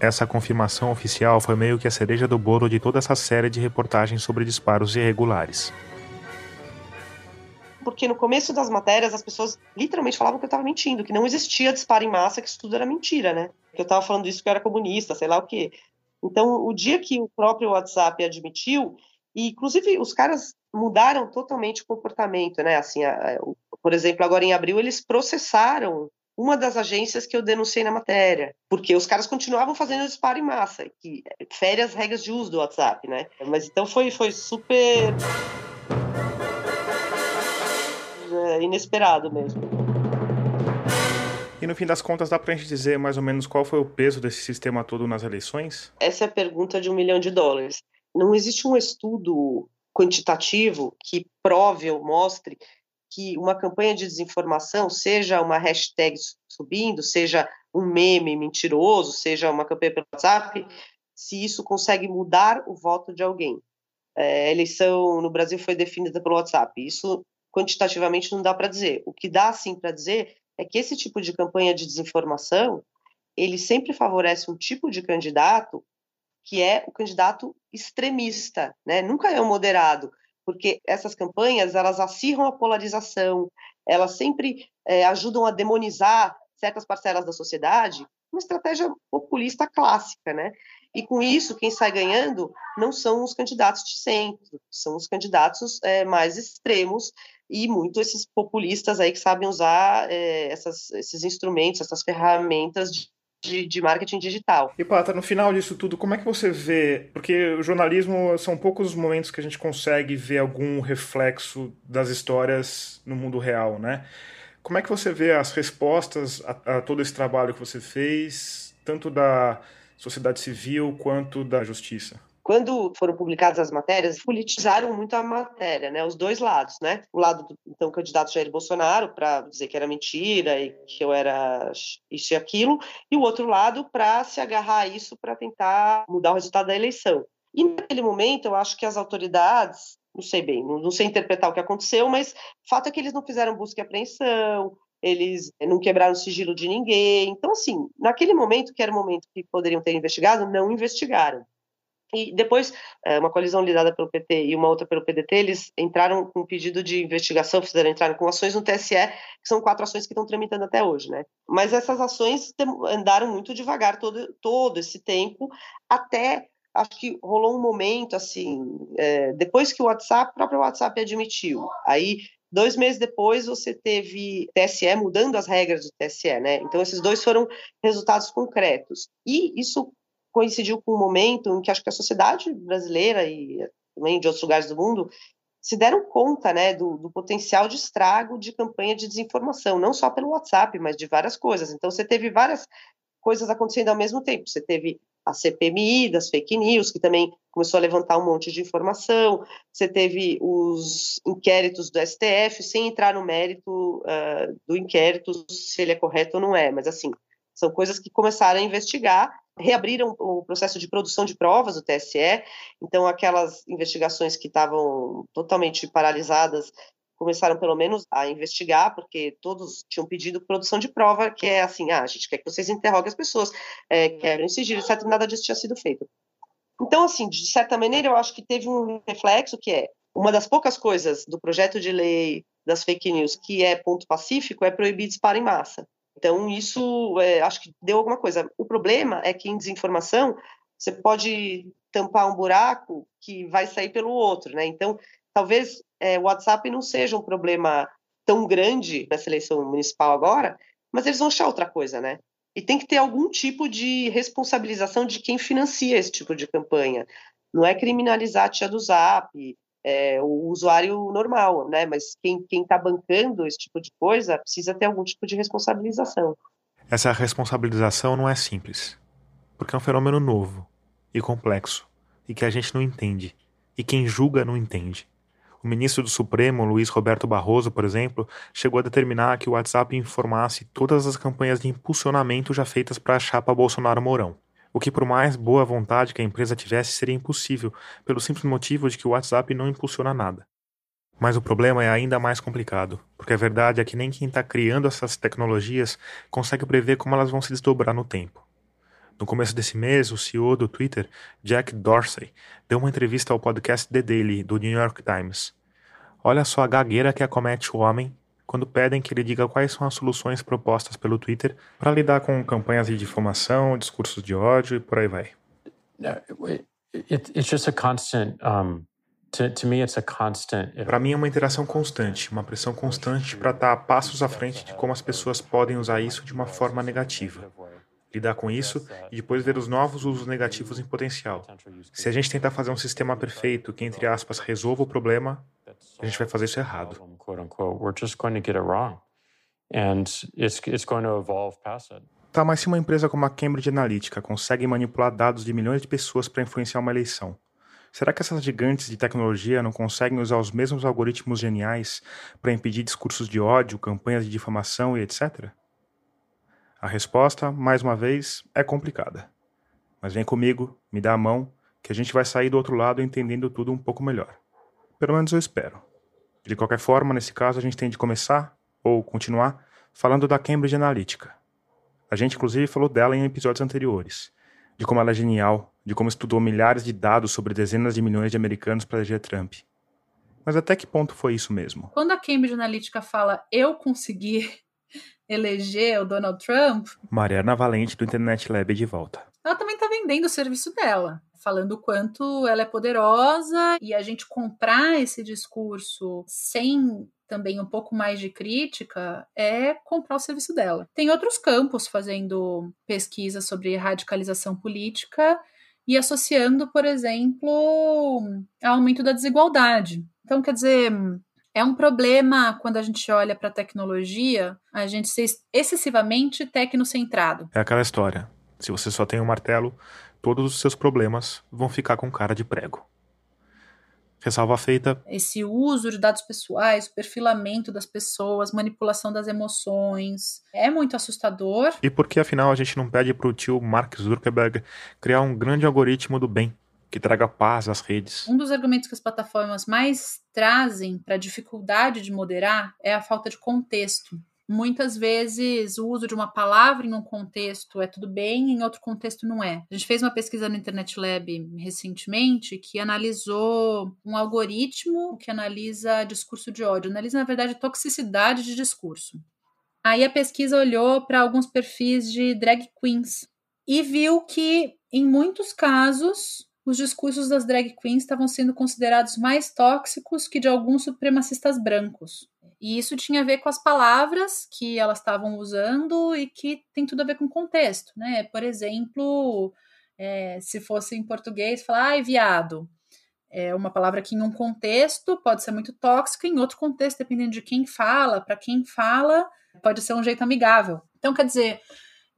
Essa confirmação oficial foi meio que a cereja do bolo de toda essa série de reportagens sobre disparos irregulares. Porque no começo das matérias as pessoas literalmente falavam que eu estava mentindo, que não existia disparo em massa, que isso tudo era mentira, né? Que eu estava falando isso que eu era comunista, sei lá o quê. Então, o dia que o próprio WhatsApp admitiu, e inclusive os caras mudaram totalmente o comportamento, né? Assim, a, a, por exemplo, agora em abril eles processaram uma das agências que eu denunciei na matéria, porque os caras continuavam fazendo disparo em massa, que fere as regras de uso do WhatsApp, né? Mas então foi foi super é, inesperado mesmo. E no fim das contas, dá para a gente dizer mais ou menos qual foi o peso desse sistema todo nas eleições? Essa é a pergunta de um milhão de dólares. Não existe um estudo quantitativo que prove ou mostre que uma campanha de desinformação, seja uma hashtag subindo, seja um meme mentiroso, seja uma campanha pelo WhatsApp, se isso consegue mudar o voto de alguém. É, a eleição no Brasil foi definida pelo WhatsApp. Isso quantitativamente não dá para dizer. O que dá sim para dizer é que esse tipo de campanha de desinformação ele sempre favorece um tipo de candidato que é o candidato extremista, né? Nunca é o moderado, porque essas campanhas elas acirram a polarização, elas sempre é, ajudam a demonizar certas parcelas da sociedade, uma estratégia populista clássica, né? E com isso, quem sai ganhando não são os candidatos de centro, são os candidatos é, mais extremos e muito esses populistas aí que sabem usar é, essas, esses instrumentos, essas ferramentas de de, de, marketing digital. E Pata, no final disso tudo, como é que você vê? Porque o jornalismo são poucos os momentos que a gente consegue ver algum reflexo das histórias no mundo real, né? Como é que você vê as respostas a, a todo esse trabalho que você fez, tanto da sociedade civil quanto da justiça? Quando foram publicadas as matérias, politizaram muito a matéria, né? Os dois lados, né? O lado do então candidato Jair Bolsonaro para dizer que era mentira e que eu era isso e aquilo, e o outro lado para se agarrar a isso para tentar mudar o resultado da eleição. E naquele momento, eu acho que as autoridades, não sei bem, não, não sei interpretar o que aconteceu, mas o fato é que eles não fizeram busca e apreensão, eles não quebraram o sigilo de ninguém. Então, assim, naquele momento, que era o momento que poderiam ter investigado, não investigaram. E depois, eh, uma coalizão liderada pelo PT e uma outra pelo PDT, eles entraram com um pedido de investigação, fizeram entrar com ações no TSE, que são quatro ações que estão tramitando até hoje, né? Mas essas ações andaram muito devagar todo, todo esse tempo, até acho que rolou um momento assim, é, depois que o WhatsApp, o próprio WhatsApp admitiu, aí dois meses depois você teve TSE mudando as regras do TSE, né? Então esses dois foram resultados concretos e isso coincidiu com um momento em que acho que a sociedade brasileira e também de outros lugares do mundo se deram conta né, do, do, potencial de estrago de campanha de desinformação, não só pelo WhatsApp, mas de várias coisas. Então, você teve várias coisas acontecendo ao mesmo tempo. Você teve a CPMI das fake news, que também começou a levantar um monte de informação. Você teve os inquéritos do STF, sem entrar no mérito uh, do inquérito, se ele é correto ou não é, mas assim, são coisas que começaram a investigar, reabriram o processo de produção de provas do TSE, então aquelas investigações que estavam totalmente paralisadas começaram pelo menos a investigar, porque todos tinham pedido produção de prova, que é assim, ah, a gente quer que vocês interroguem as pessoas, é, querem sigilo, etc, nada disso tinha sido feito. Então, assim, de certa maneira, eu acho que teve um reflexo que é uma das poucas coisas do projeto de lei das fake news que é ponto pacífico é proibir disparo em massa. Então, isso é, acho que deu alguma coisa. O problema é que em desinformação você pode tampar um buraco que vai sair pelo outro, né? Então, talvez é, o WhatsApp não seja um problema tão grande nessa eleição municipal agora, mas eles vão achar outra coisa, né? E tem que ter algum tipo de responsabilização de quem financia esse tipo de campanha. Não é criminalizar a tia do Zap, é, o usuário normal, né? Mas quem está bancando esse tipo de coisa precisa ter algum tipo de responsabilização. Essa responsabilização não é simples, porque é um fenômeno novo e complexo e que a gente não entende e quem julga não entende. O ministro do Supremo, Luiz Roberto Barroso, por exemplo, chegou a determinar que o WhatsApp informasse todas as campanhas de impulsionamento já feitas para a chapa Bolsonaro-Mourão. O que, por mais boa vontade que a empresa tivesse, seria impossível, pelo simples motivo de que o WhatsApp não impulsiona nada. Mas o problema é ainda mais complicado, porque a verdade é que nem quem está criando essas tecnologias consegue prever como elas vão se desdobrar no tempo. No começo desse mês, o CEO do Twitter, Jack Dorsey, deu uma entrevista ao podcast The Daily do New York Times. Olha só a gagueira que acomete o homem quando pedem que ele diga quais são as soluções propostas pelo Twitter para lidar com campanhas de difamação, discursos de ódio e por aí vai. Para mim é uma interação constante, uma pressão constante para estar tá a passos à frente de como as pessoas podem usar isso de uma forma negativa. Lidar com isso e depois ver os novos usos negativos em potencial. Se a gente tentar fazer um sistema perfeito que, entre aspas, resolva o problema, a gente vai fazer isso errado. Tá, mas se uma empresa como a Cambridge Analytica consegue manipular dados de milhões de pessoas para influenciar uma eleição, Será que essas gigantes de tecnologia não conseguem usar os mesmos algoritmos geniais para impedir discursos de ódio, campanhas de difamação e etc? A resposta, mais uma vez, é complicada. Mas vem comigo, me dá a mão, que a gente vai sair do outro lado entendendo tudo um pouco melhor. Pelo menos eu espero. De qualquer forma, nesse caso, a gente tem de começar, ou continuar, falando da Cambridge Analytica. A gente, inclusive, falou dela em episódios anteriores de como ela é genial, de como estudou milhares de dados sobre dezenas de milhões de americanos para eleger Trump. Mas até que ponto foi isso mesmo? Quando a Cambridge Analytica fala eu consegui eleger o Donald Trump. Mariana Valente do Internet Lab de volta. Ela também está vendendo o serviço dela, falando o quanto ela é poderosa e a gente comprar esse discurso sem também um pouco mais de crítica é comprar o serviço dela. Tem outros campos fazendo pesquisa sobre radicalização política e associando, por exemplo, aumento da desigualdade. Então, quer dizer, é um problema quando a gente olha para a tecnologia, a gente ser excessivamente tecnocentrado. É aquela história. Se você só tem um martelo, todos os seus problemas vão ficar com cara de prego. Ressalva feita. Esse uso de dados pessoais, o perfilamento das pessoas, manipulação das emoções, é muito assustador. E por que afinal a gente não pede para o tio Mark Zuckerberg criar um grande algoritmo do bem que traga paz às redes? Um dos argumentos que as plataformas mais trazem para a dificuldade de moderar é a falta de contexto. Muitas vezes o uso de uma palavra em um contexto é tudo bem, em outro contexto não é. A gente fez uma pesquisa no Internet Lab recentemente que analisou um algoritmo que analisa discurso de ódio, analisa na verdade toxicidade de discurso. Aí a pesquisa olhou para alguns perfis de drag queens e viu que em muitos casos os discursos das drag queens estavam sendo considerados mais tóxicos que de alguns supremacistas brancos. E isso tinha a ver com as palavras que elas estavam usando e que tem tudo a ver com o contexto, né? Por exemplo, é, se fosse em português, falar, ai, viado. É uma palavra que em um contexto pode ser muito tóxica, em outro contexto, dependendo de quem fala, para quem fala, pode ser um jeito amigável. Então, quer dizer,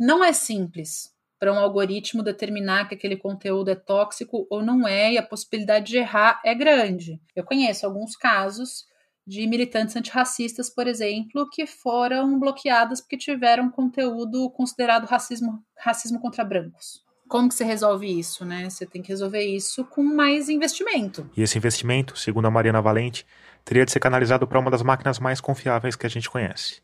não é simples para um algoritmo determinar que aquele conteúdo é tóxico ou não é, e a possibilidade de errar é grande. Eu conheço alguns casos de militantes antirracistas, por exemplo, que foram bloqueadas porque tiveram conteúdo considerado racismo, racismo contra brancos. Como que você resolve isso, né? Você tem que resolver isso com mais investimento. E esse investimento, segundo a Mariana Valente, teria de ser canalizado para uma das máquinas mais confiáveis que a gente conhece: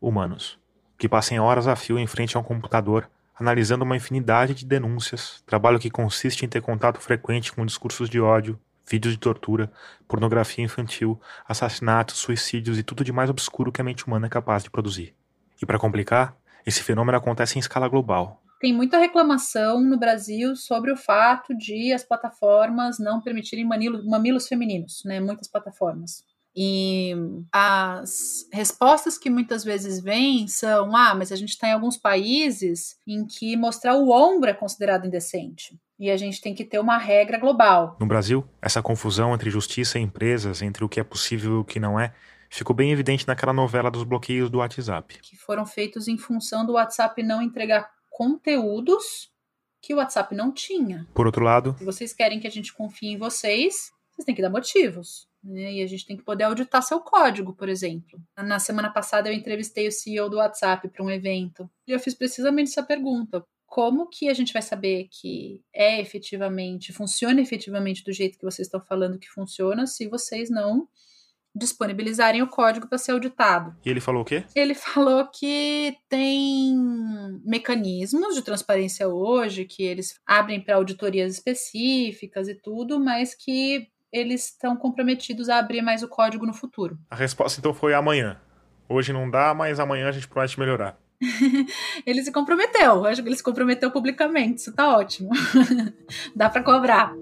humanos, que passem horas a fio em frente a um computador analisando uma infinidade de denúncias, trabalho que consiste em ter contato frequente com discursos de ódio, vídeos de tortura, pornografia infantil, assassinatos, suicídios e tudo de mais obscuro que a mente humana é capaz de produzir. E para complicar, esse fenômeno acontece em escala global. Tem muita reclamação no Brasil sobre o fato de as plataformas não permitirem mamilos femininos, né? Muitas plataformas. E as respostas que muitas vezes vêm são: ah, mas a gente está em alguns países em que mostrar o ombro é considerado indecente. E a gente tem que ter uma regra global. No Brasil, essa confusão entre justiça e empresas, entre o que é possível e o que não é, ficou bem evidente naquela novela dos bloqueios do WhatsApp. Que foram feitos em função do WhatsApp não entregar conteúdos que o WhatsApp não tinha. Por outro lado, se vocês querem que a gente confie em vocês, vocês têm que dar motivos. Né? E a gente tem que poder auditar seu código, por exemplo. Na semana passada eu entrevistei o CEO do WhatsApp para um evento e eu fiz precisamente essa pergunta. Como que a gente vai saber que é efetivamente, funciona efetivamente do jeito que vocês estão falando que funciona, se vocês não disponibilizarem o código para ser auditado. E ele falou o quê? Ele falou que tem mecanismos de transparência hoje, que eles abrem para auditorias específicas e tudo, mas que eles estão comprometidos a abrir mais o código no futuro. A resposta então foi amanhã. Hoje não dá, mas amanhã a gente promete melhorar. ele se comprometeu, acho que ele se comprometeu publicamente, isso tá ótimo. dá para cobrar.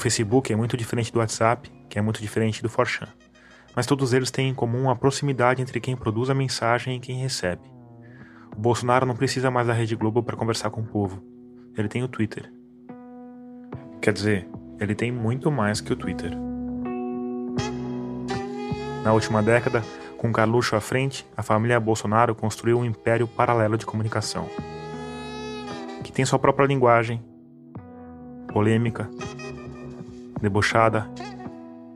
Facebook é muito diferente do WhatsApp, que é muito diferente do Forchan. Mas todos eles têm em comum a proximidade entre quem produz a mensagem e quem recebe. O Bolsonaro não precisa mais da Rede Globo para conversar com o povo. Ele tem o Twitter. Quer dizer, ele tem muito mais que o Twitter. Na última década, com Carluxo à frente, a família Bolsonaro construiu um império paralelo de comunicação, que tem sua própria linguagem, polêmica, debochada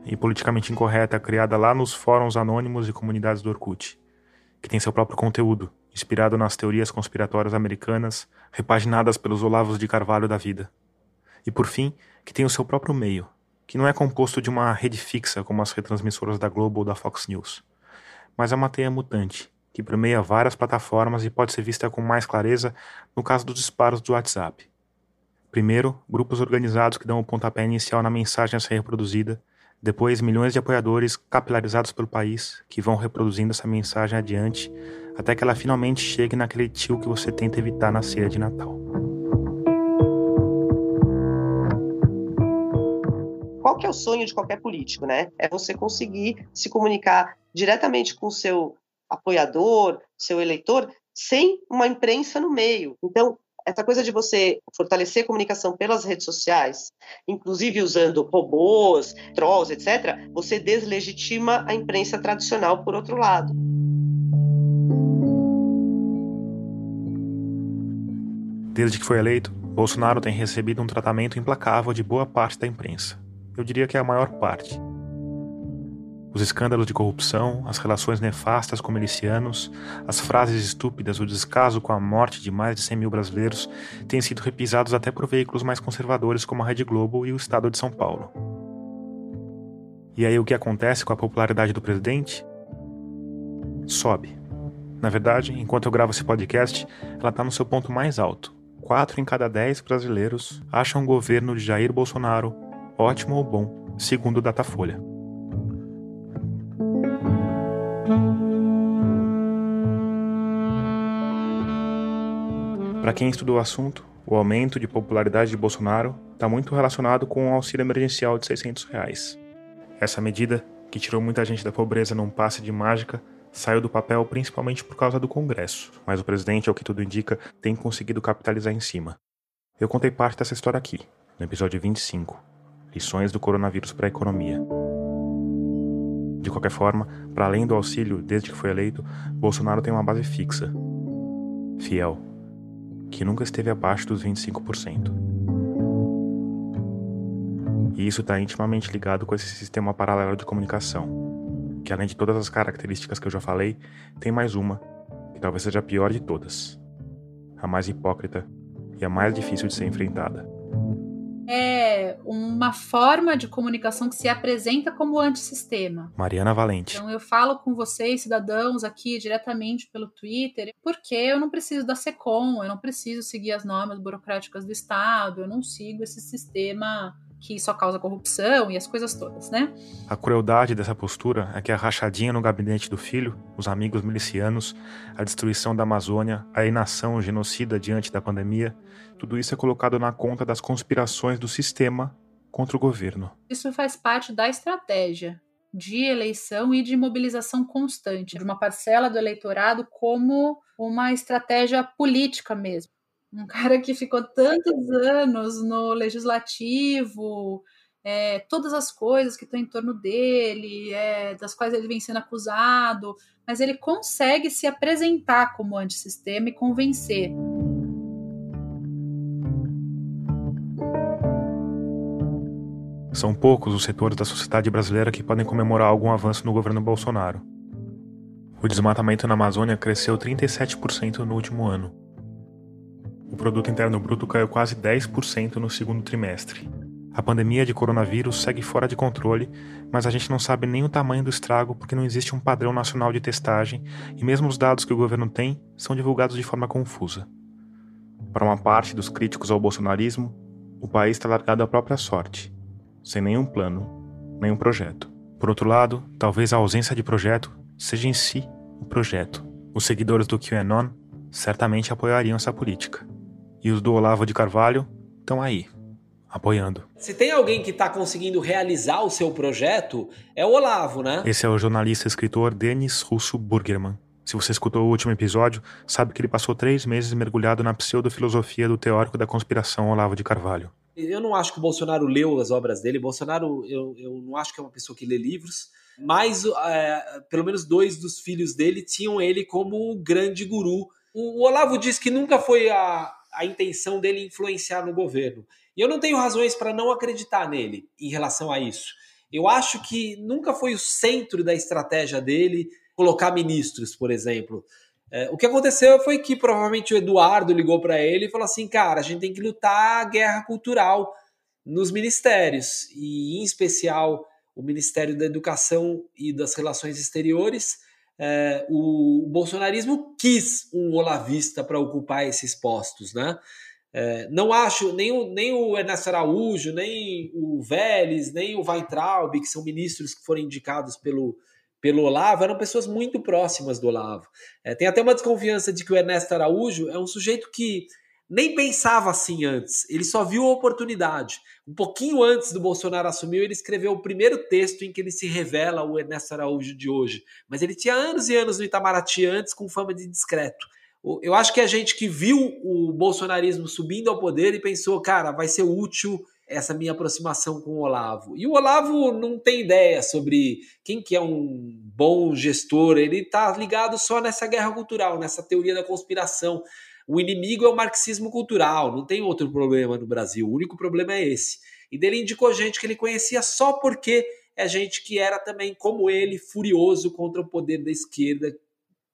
e politicamente incorreta criada lá nos fóruns anônimos e comunidades do Orkut, que tem seu próprio conteúdo, inspirado nas teorias conspiratórias americanas, repaginadas pelos Olavos de Carvalho da vida. E por fim, que tem o seu próprio meio, que não é composto de uma rede fixa como as retransmissoras da Globo ou da Fox News, mas é uma teia mutante, que permeia várias plataformas e pode ser vista com mais clareza no caso dos disparos do WhatsApp, Primeiro, grupos organizados que dão o pontapé inicial na mensagem a ser reproduzida. Depois, milhões de apoiadores capilarizados pelo país que vão reproduzindo essa mensagem adiante até que ela finalmente chegue naquele tio que você tenta evitar na ceia de Natal. Qual que é o sonho de qualquer político, né? É você conseguir se comunicar diretamente com o seu apoiador, seu eleitor, sem uma imprensa no meio. Então, essa coisa de você fortalecer a comunicação pelas redes sociais, inclusive usando robôs, trolls, etc., você deslegitima a imprensa tradicional por outro lado. Desde que foi eleito, Bolsonaro tem recebido um tratamento implacável de boa parte da imprensa. Eu diria que é a maior parte. Os escândalos de corrupção, as relações nefastas com milicianos, as frases estúpidas, o descaso com a morte de mais de 100 mil brasileiros têm sido repisados até por veículos mais conservadores como a Rede Globo e o Estado de São Paulo. E aí o que acontece com a popularidade do presidente? Sobe. Na verdade, enquanto eu gravo esse podcast, ela está no seu ponto mais alto. Quatro em cada dez brasileiros acham o governo de Jair Bolsonaro ótimo ou bom, segundo o Datafolha. Para quem estudou o assunto, o aumento de popularidade de Bolsonaro está muito relacionado com o auxílio emergencial de 600 reais. Essa medida, que tirou muita gente da pobreza num passe de mágica, saiu do papel principalmente por causa do Congresso, mas o presidente, ao que tudo indica, tem conseguido capitalizar em cima. Eu contei parte dessa história aqui, no episódio 25, Lições do Coronavírus para a Economia. De qualquer forma, para além do auxílio desde que foi eleito, Bolsonaro tem uma base fixa, fiel, que nunca esteve abaixo dos 25%. E isso está intimamente ligado com esse sistema paralelo de comunicação, que além de todas as características que eu já falei, tem mais uma, que talvez seja a pior de todas, a mais hipócrita e a mais difícil de ser enfrentada é uma forma de comunicação que se apresenta como antissistema. Mariana Valente. Então eu falo com vocês, cidadãos, aqui diretamente pelo Twitter, porque eu não preciso da SECOM, eu não preciso seguir as normas burocráticas do Estado, eu não sigo esse sistema que só causa corrupção e as coisas todas, né? A crueldade dessa postura é que a rachadinha no gabinete do filho, os amigos milicianos, a destruição da Amazônia, a inação genocida diante da pandemia, tudo isso é colocado na conta das conspirações do sistema contra o governo. Isso faz parte da estratégia de eleição e de mobilização constante de uma parcela do eleitorado como uma estratégia política mesmo. Um cara que ficou tantos anos no legislativo, é, todas as coisas que estão em torno dele, é, das quais ele vem sendo acusado, mas ele consegue se apresentar como antissistema e convencer. São poucos os setores da sociedade brasileira que podem comemorar algum avanço no governo Bolsonaro. O desmatamento na Amazônia cresceu 37% no último ano. O produto interno bruto caiu quase 10% no segundo trimestre. A pandemia de coronavírus segue fora de controle, mas a gente não sabe nem o tamanho do estrago porque não existe um padrão nacional de testagem e mesmo os dados que o governo tem são divulgados de forma confusa. Para uma parte dos críticos ao bolsonarismo, o país está largado à própria sorte, sem nenhum plano, nenhum projeto. Por outro lado, talvez a ausência de projeto seja em si o projeto. Os seguidores do QAnon certamente apoiariam essa política. E os do Olavo de Carvalho estão aí, apoiando. Se tem alguém que está conseguindo realizar o seu projeto, é o Olavo, né? Esse é o jornalista e escritor Denis Russo Burgerman. Se você escutou o último episódio, sabe que ele passou três meses mergulhado na pseudofilosofia do teórico da conspiração Olavo de Carvalho. Eu não acho que o Bolsonaro leu as obras dele. Bolsonaro, eu, eu não acho que é uma pessoa que lê livros, mas é, pelo menos dois dos filhos dele tinham ele como grande guru. O, o Olavo diz que nunca foi a, a intenção dele influenciar no governo. E eu não tenho razões para não acreditar nele em relação a isso. Eu acho que nunca foi o centro da estratégia dele colocar ministros, por exemplo. É, o que aconteceu foi que provavelmente o Eduardo ligou para ele e falou assim: cara, a gente tem que lutar a guerra cultural nos ministérios, e em especial o Ministério da Educação e das Relações Exteriores. É, o, bolsonarismo quis um olavista para ocupar esses postos, né? É, não acho nem o, nem o Ernesto Araújo, nem o Vélez, nem o Weintraub, que são ministros que foram indicados pelo, pelo Olavo, eram pessoas muito próximas do Olavo. É, tem até uma desconfiança de que o Ernesto Araújo é um sujeito que nem pensava assim antes, ele só viu a oportunidade. Um pouquinho antes do Bolsonaro assumir, ele escreveu o primeiro texto em que ele se revela o Ernesto Araújo de hoje. Mas ele tinha anos e anos no Itamaraty antes, com fama de discreto. Eu acho que a gente que viu o bolsonarismo subindo ao poder e pensou, cara, vai ser útil essa minha aproximação com o Olavo. E o Olavo não tem ideia sobre quem que é um bom gestor, ele está ligado só nessa guerra cultural, nessa teoria da conspiração. O inimigo é o marxismo cultural, não tem outro problema no Brasil, o único problema é esse. E dele indicou gente que ele conhecia só porque é gente que era também, como ele, furioso contra o poder da esquerda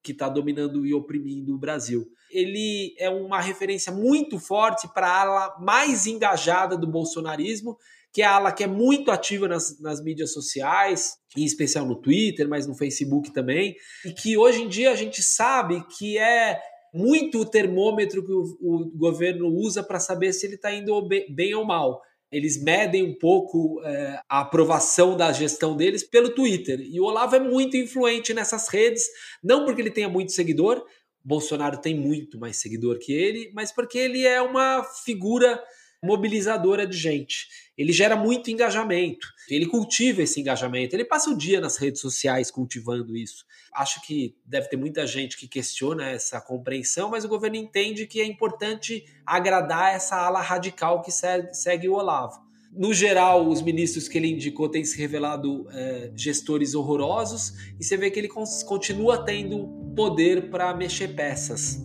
que está dominando e oprimindo o Brasil. Ele é uma referência muito forte para a ala mais engajada do bolsonarismo, que é a ala que é muito ativa nas, nas mídias sociais, em especial no Twitter, mas no Facebook também, e que hoje em dia a gente sabe que é muito o termômetro que o, o governo usa para saber se ele está indo bem ou mal eles medem um pouco é, a aprovação da gestão deles pelo Twitter. E o Olavo é muito influente nessas redes, não porque ele tenha muito seguidor, Bolsonaro tem muito mais seguidor que ele, mas porque ele é uma figura mobilizadora de gente. Ele gera muito engajamento, ele cultiva esse engajamento, ele passa o dia nas redes sociais cultivando isso. Acho que deve ter muita gente que questiona essa compreensão, mas o governo entende que é importante agradar essa ala radical que segue, o Olavo. No geral, os ministros que ele indicou têm se revelado é, gestores horrorosos e você vê que ele continua tendo poder para mexer peças.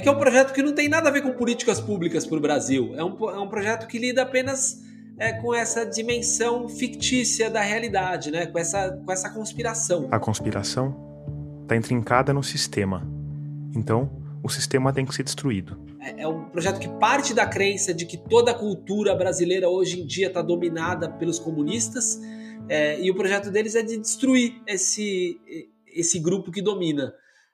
É que é um projeto que não tem nada a ver com políticas públicas para o Brasil. É um, é um projeto que lida apenas é, com essa dimensão fictícia da realidade, né? com, essa, com essa conspiração. A conspiração está intrincada no sistema. Então, o sistema tem que ser destruído. É, é um projeto que parte da crença de que toda a cultura brasileira hoje em dia está dominada pelos comunistas, é, e o projeto deles é de destruir esse, esse grupo que domina.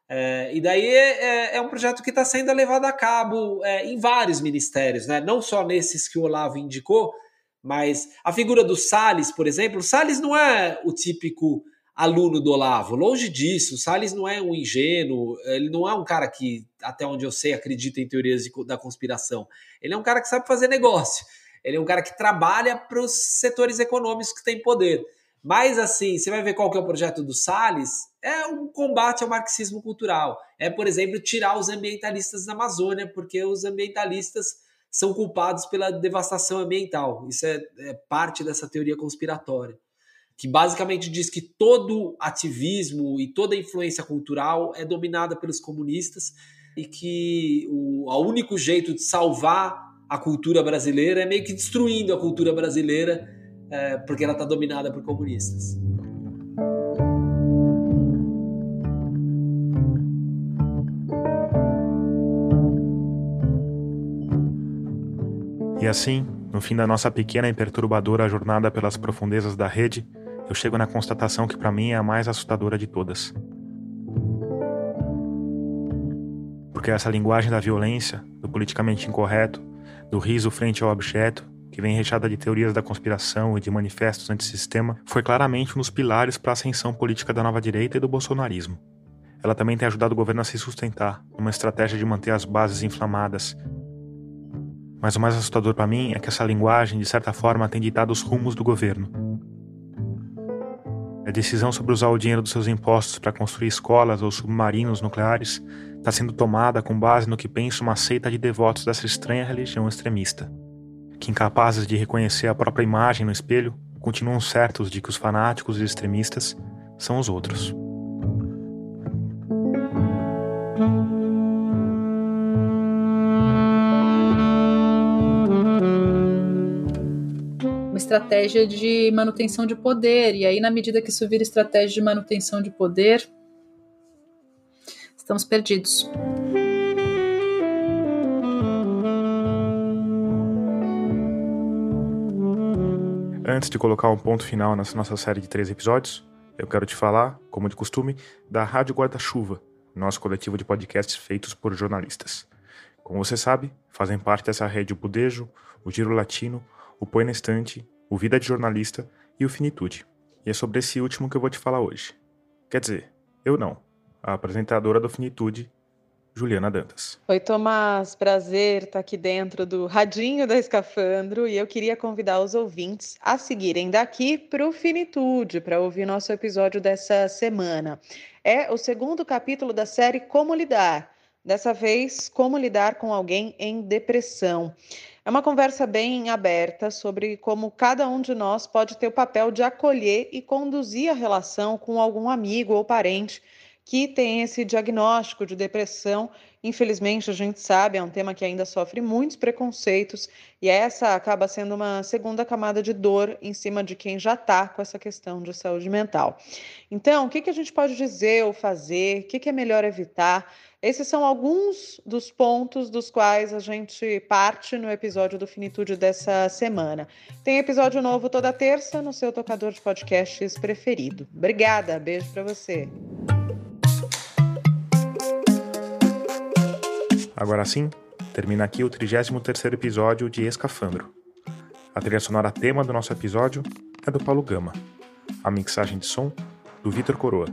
É, e daí é, é, é um projeto que está sendo levado a cabo é, em vários ministérios, né? não só nesses que o Olavo indicou, mas a figura do Salles, por exemplo, o Salles não é o típico aluno do Olavo, longe disso, o Salles não é um ingênuo, ele não é um cara que, até onde eu sei, acredita em teorias de, da conspiração. Ele é um cara que sabe fazer negócio, ele é um cara que trabalha para os setores econômicos que têm poder. Mas assim, você vai ver qual que é o projeto do Salles, é um combate ao marxismo cultural. É, por exemplo, tirar os ambientalistas da Amazônia, porque os ambientalistas são culpados pela devastação ambiental. Isso é, é parte dessa teoria conspiratória, que basicamente diz que todo ativismo e toda influência cultural é dominada pelos comunistas e que o, o único jeito de salvar a cultura brasileira, é meio que destruindo a cultura brasileira, é, porque ela está dominada por comunistas. E assim, no fim da nossa pequena e perturbadora jornada pelas profundezas da rede, eu chego na constatação que para mim é a mais assustadora de todas. Porque essa linguagem da violência, do politicamente incorreto, do riso frente ao objeto, que vem recheada de teorias da conspiração e de manifestos antissistema, foi claramente um dos pilares para a ascensão política da nova direita e do bolsonarismo. Ela também tem ajudado o governo a se sustentar, numa estratégia de manter as bases inflamadas. Mas o mais assustador para mim é que essa linguagem, de certa forma, tem ditado os rumos do governo. A decisão sobre usar o dinheiro dos seus impostos para construir escolas ou submarinos nucleares está sendo tomada com base no que pensa uma seita de devotos dessa estranha religião extremista, que, incapazes de reconhecer a própria imagem no espelho, continuam certos de que os fanáticos e extremistas são os outros. Uma estratégia de manutenção de poder, e aí, na medida que isso vira estratégia de manutenção de poder, estamos perdidos. Antes de colocar um ponto final nessa nossa série de três episódios, eu quero te falar, como de costume, da Rádio Guarda-Chuva, nosso coletivo de podcasts feitos por jornalistas. Como você sabe, fazem parte dessa rede o Budejo, o Giro Latino, o Põe na Estante, o Vida de Jornalista e o Finitude. E é sobre esse último que eu vou te falar hoje. Quer dizer, eu não a apresentadora do Finitude, Juliana Dantas. Oi, Tomás. Prazer estar aqui dentro do Radinho da Escafandro e eu queria convidar os ouvintes a seguirem daqui para o Finitude, para ouvir nosso episódio dessa semana. É o segundo capítulo da série Como Lidar. Dessa vez, como lidar com alguém em depressão. É uma conversa bem aberta sobre como cada um de nós pode ter o papel de acolher e conduzir a relação com algum amigo ou parente que tem esse diagnóstico de depressão. Infelizmente, a gente sabe, é um tema que ainda sofre muitos preconceitos, e essa acaba sendo uma segunda camada de dor em cima de quem já está com essa questão de saúde mental. Então, o que, que a gente pode dizer ou fazer? O que, que é melhor evitar? Esses são alguns dos pontos dos quais a gente parte no episódio do Finitude dessa semana. Tem episódio novo toda terça no seu tocador de podcasts preferido. Obrigada, beijo para você. Agora sim, termina aqui o 33º episódio de Escafandro. A trilha sonora tema do nosso episódio é do Paulo Gama. A mixagem de som do Vitor Coroa.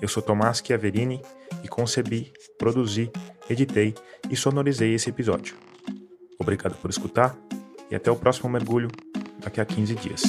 Eu sou Tomás Chiaverini e concebi, produzi, editei e sonorizei esse episódio. Obrigado por escutar e até o próximo mergulho daqui a 15 dias.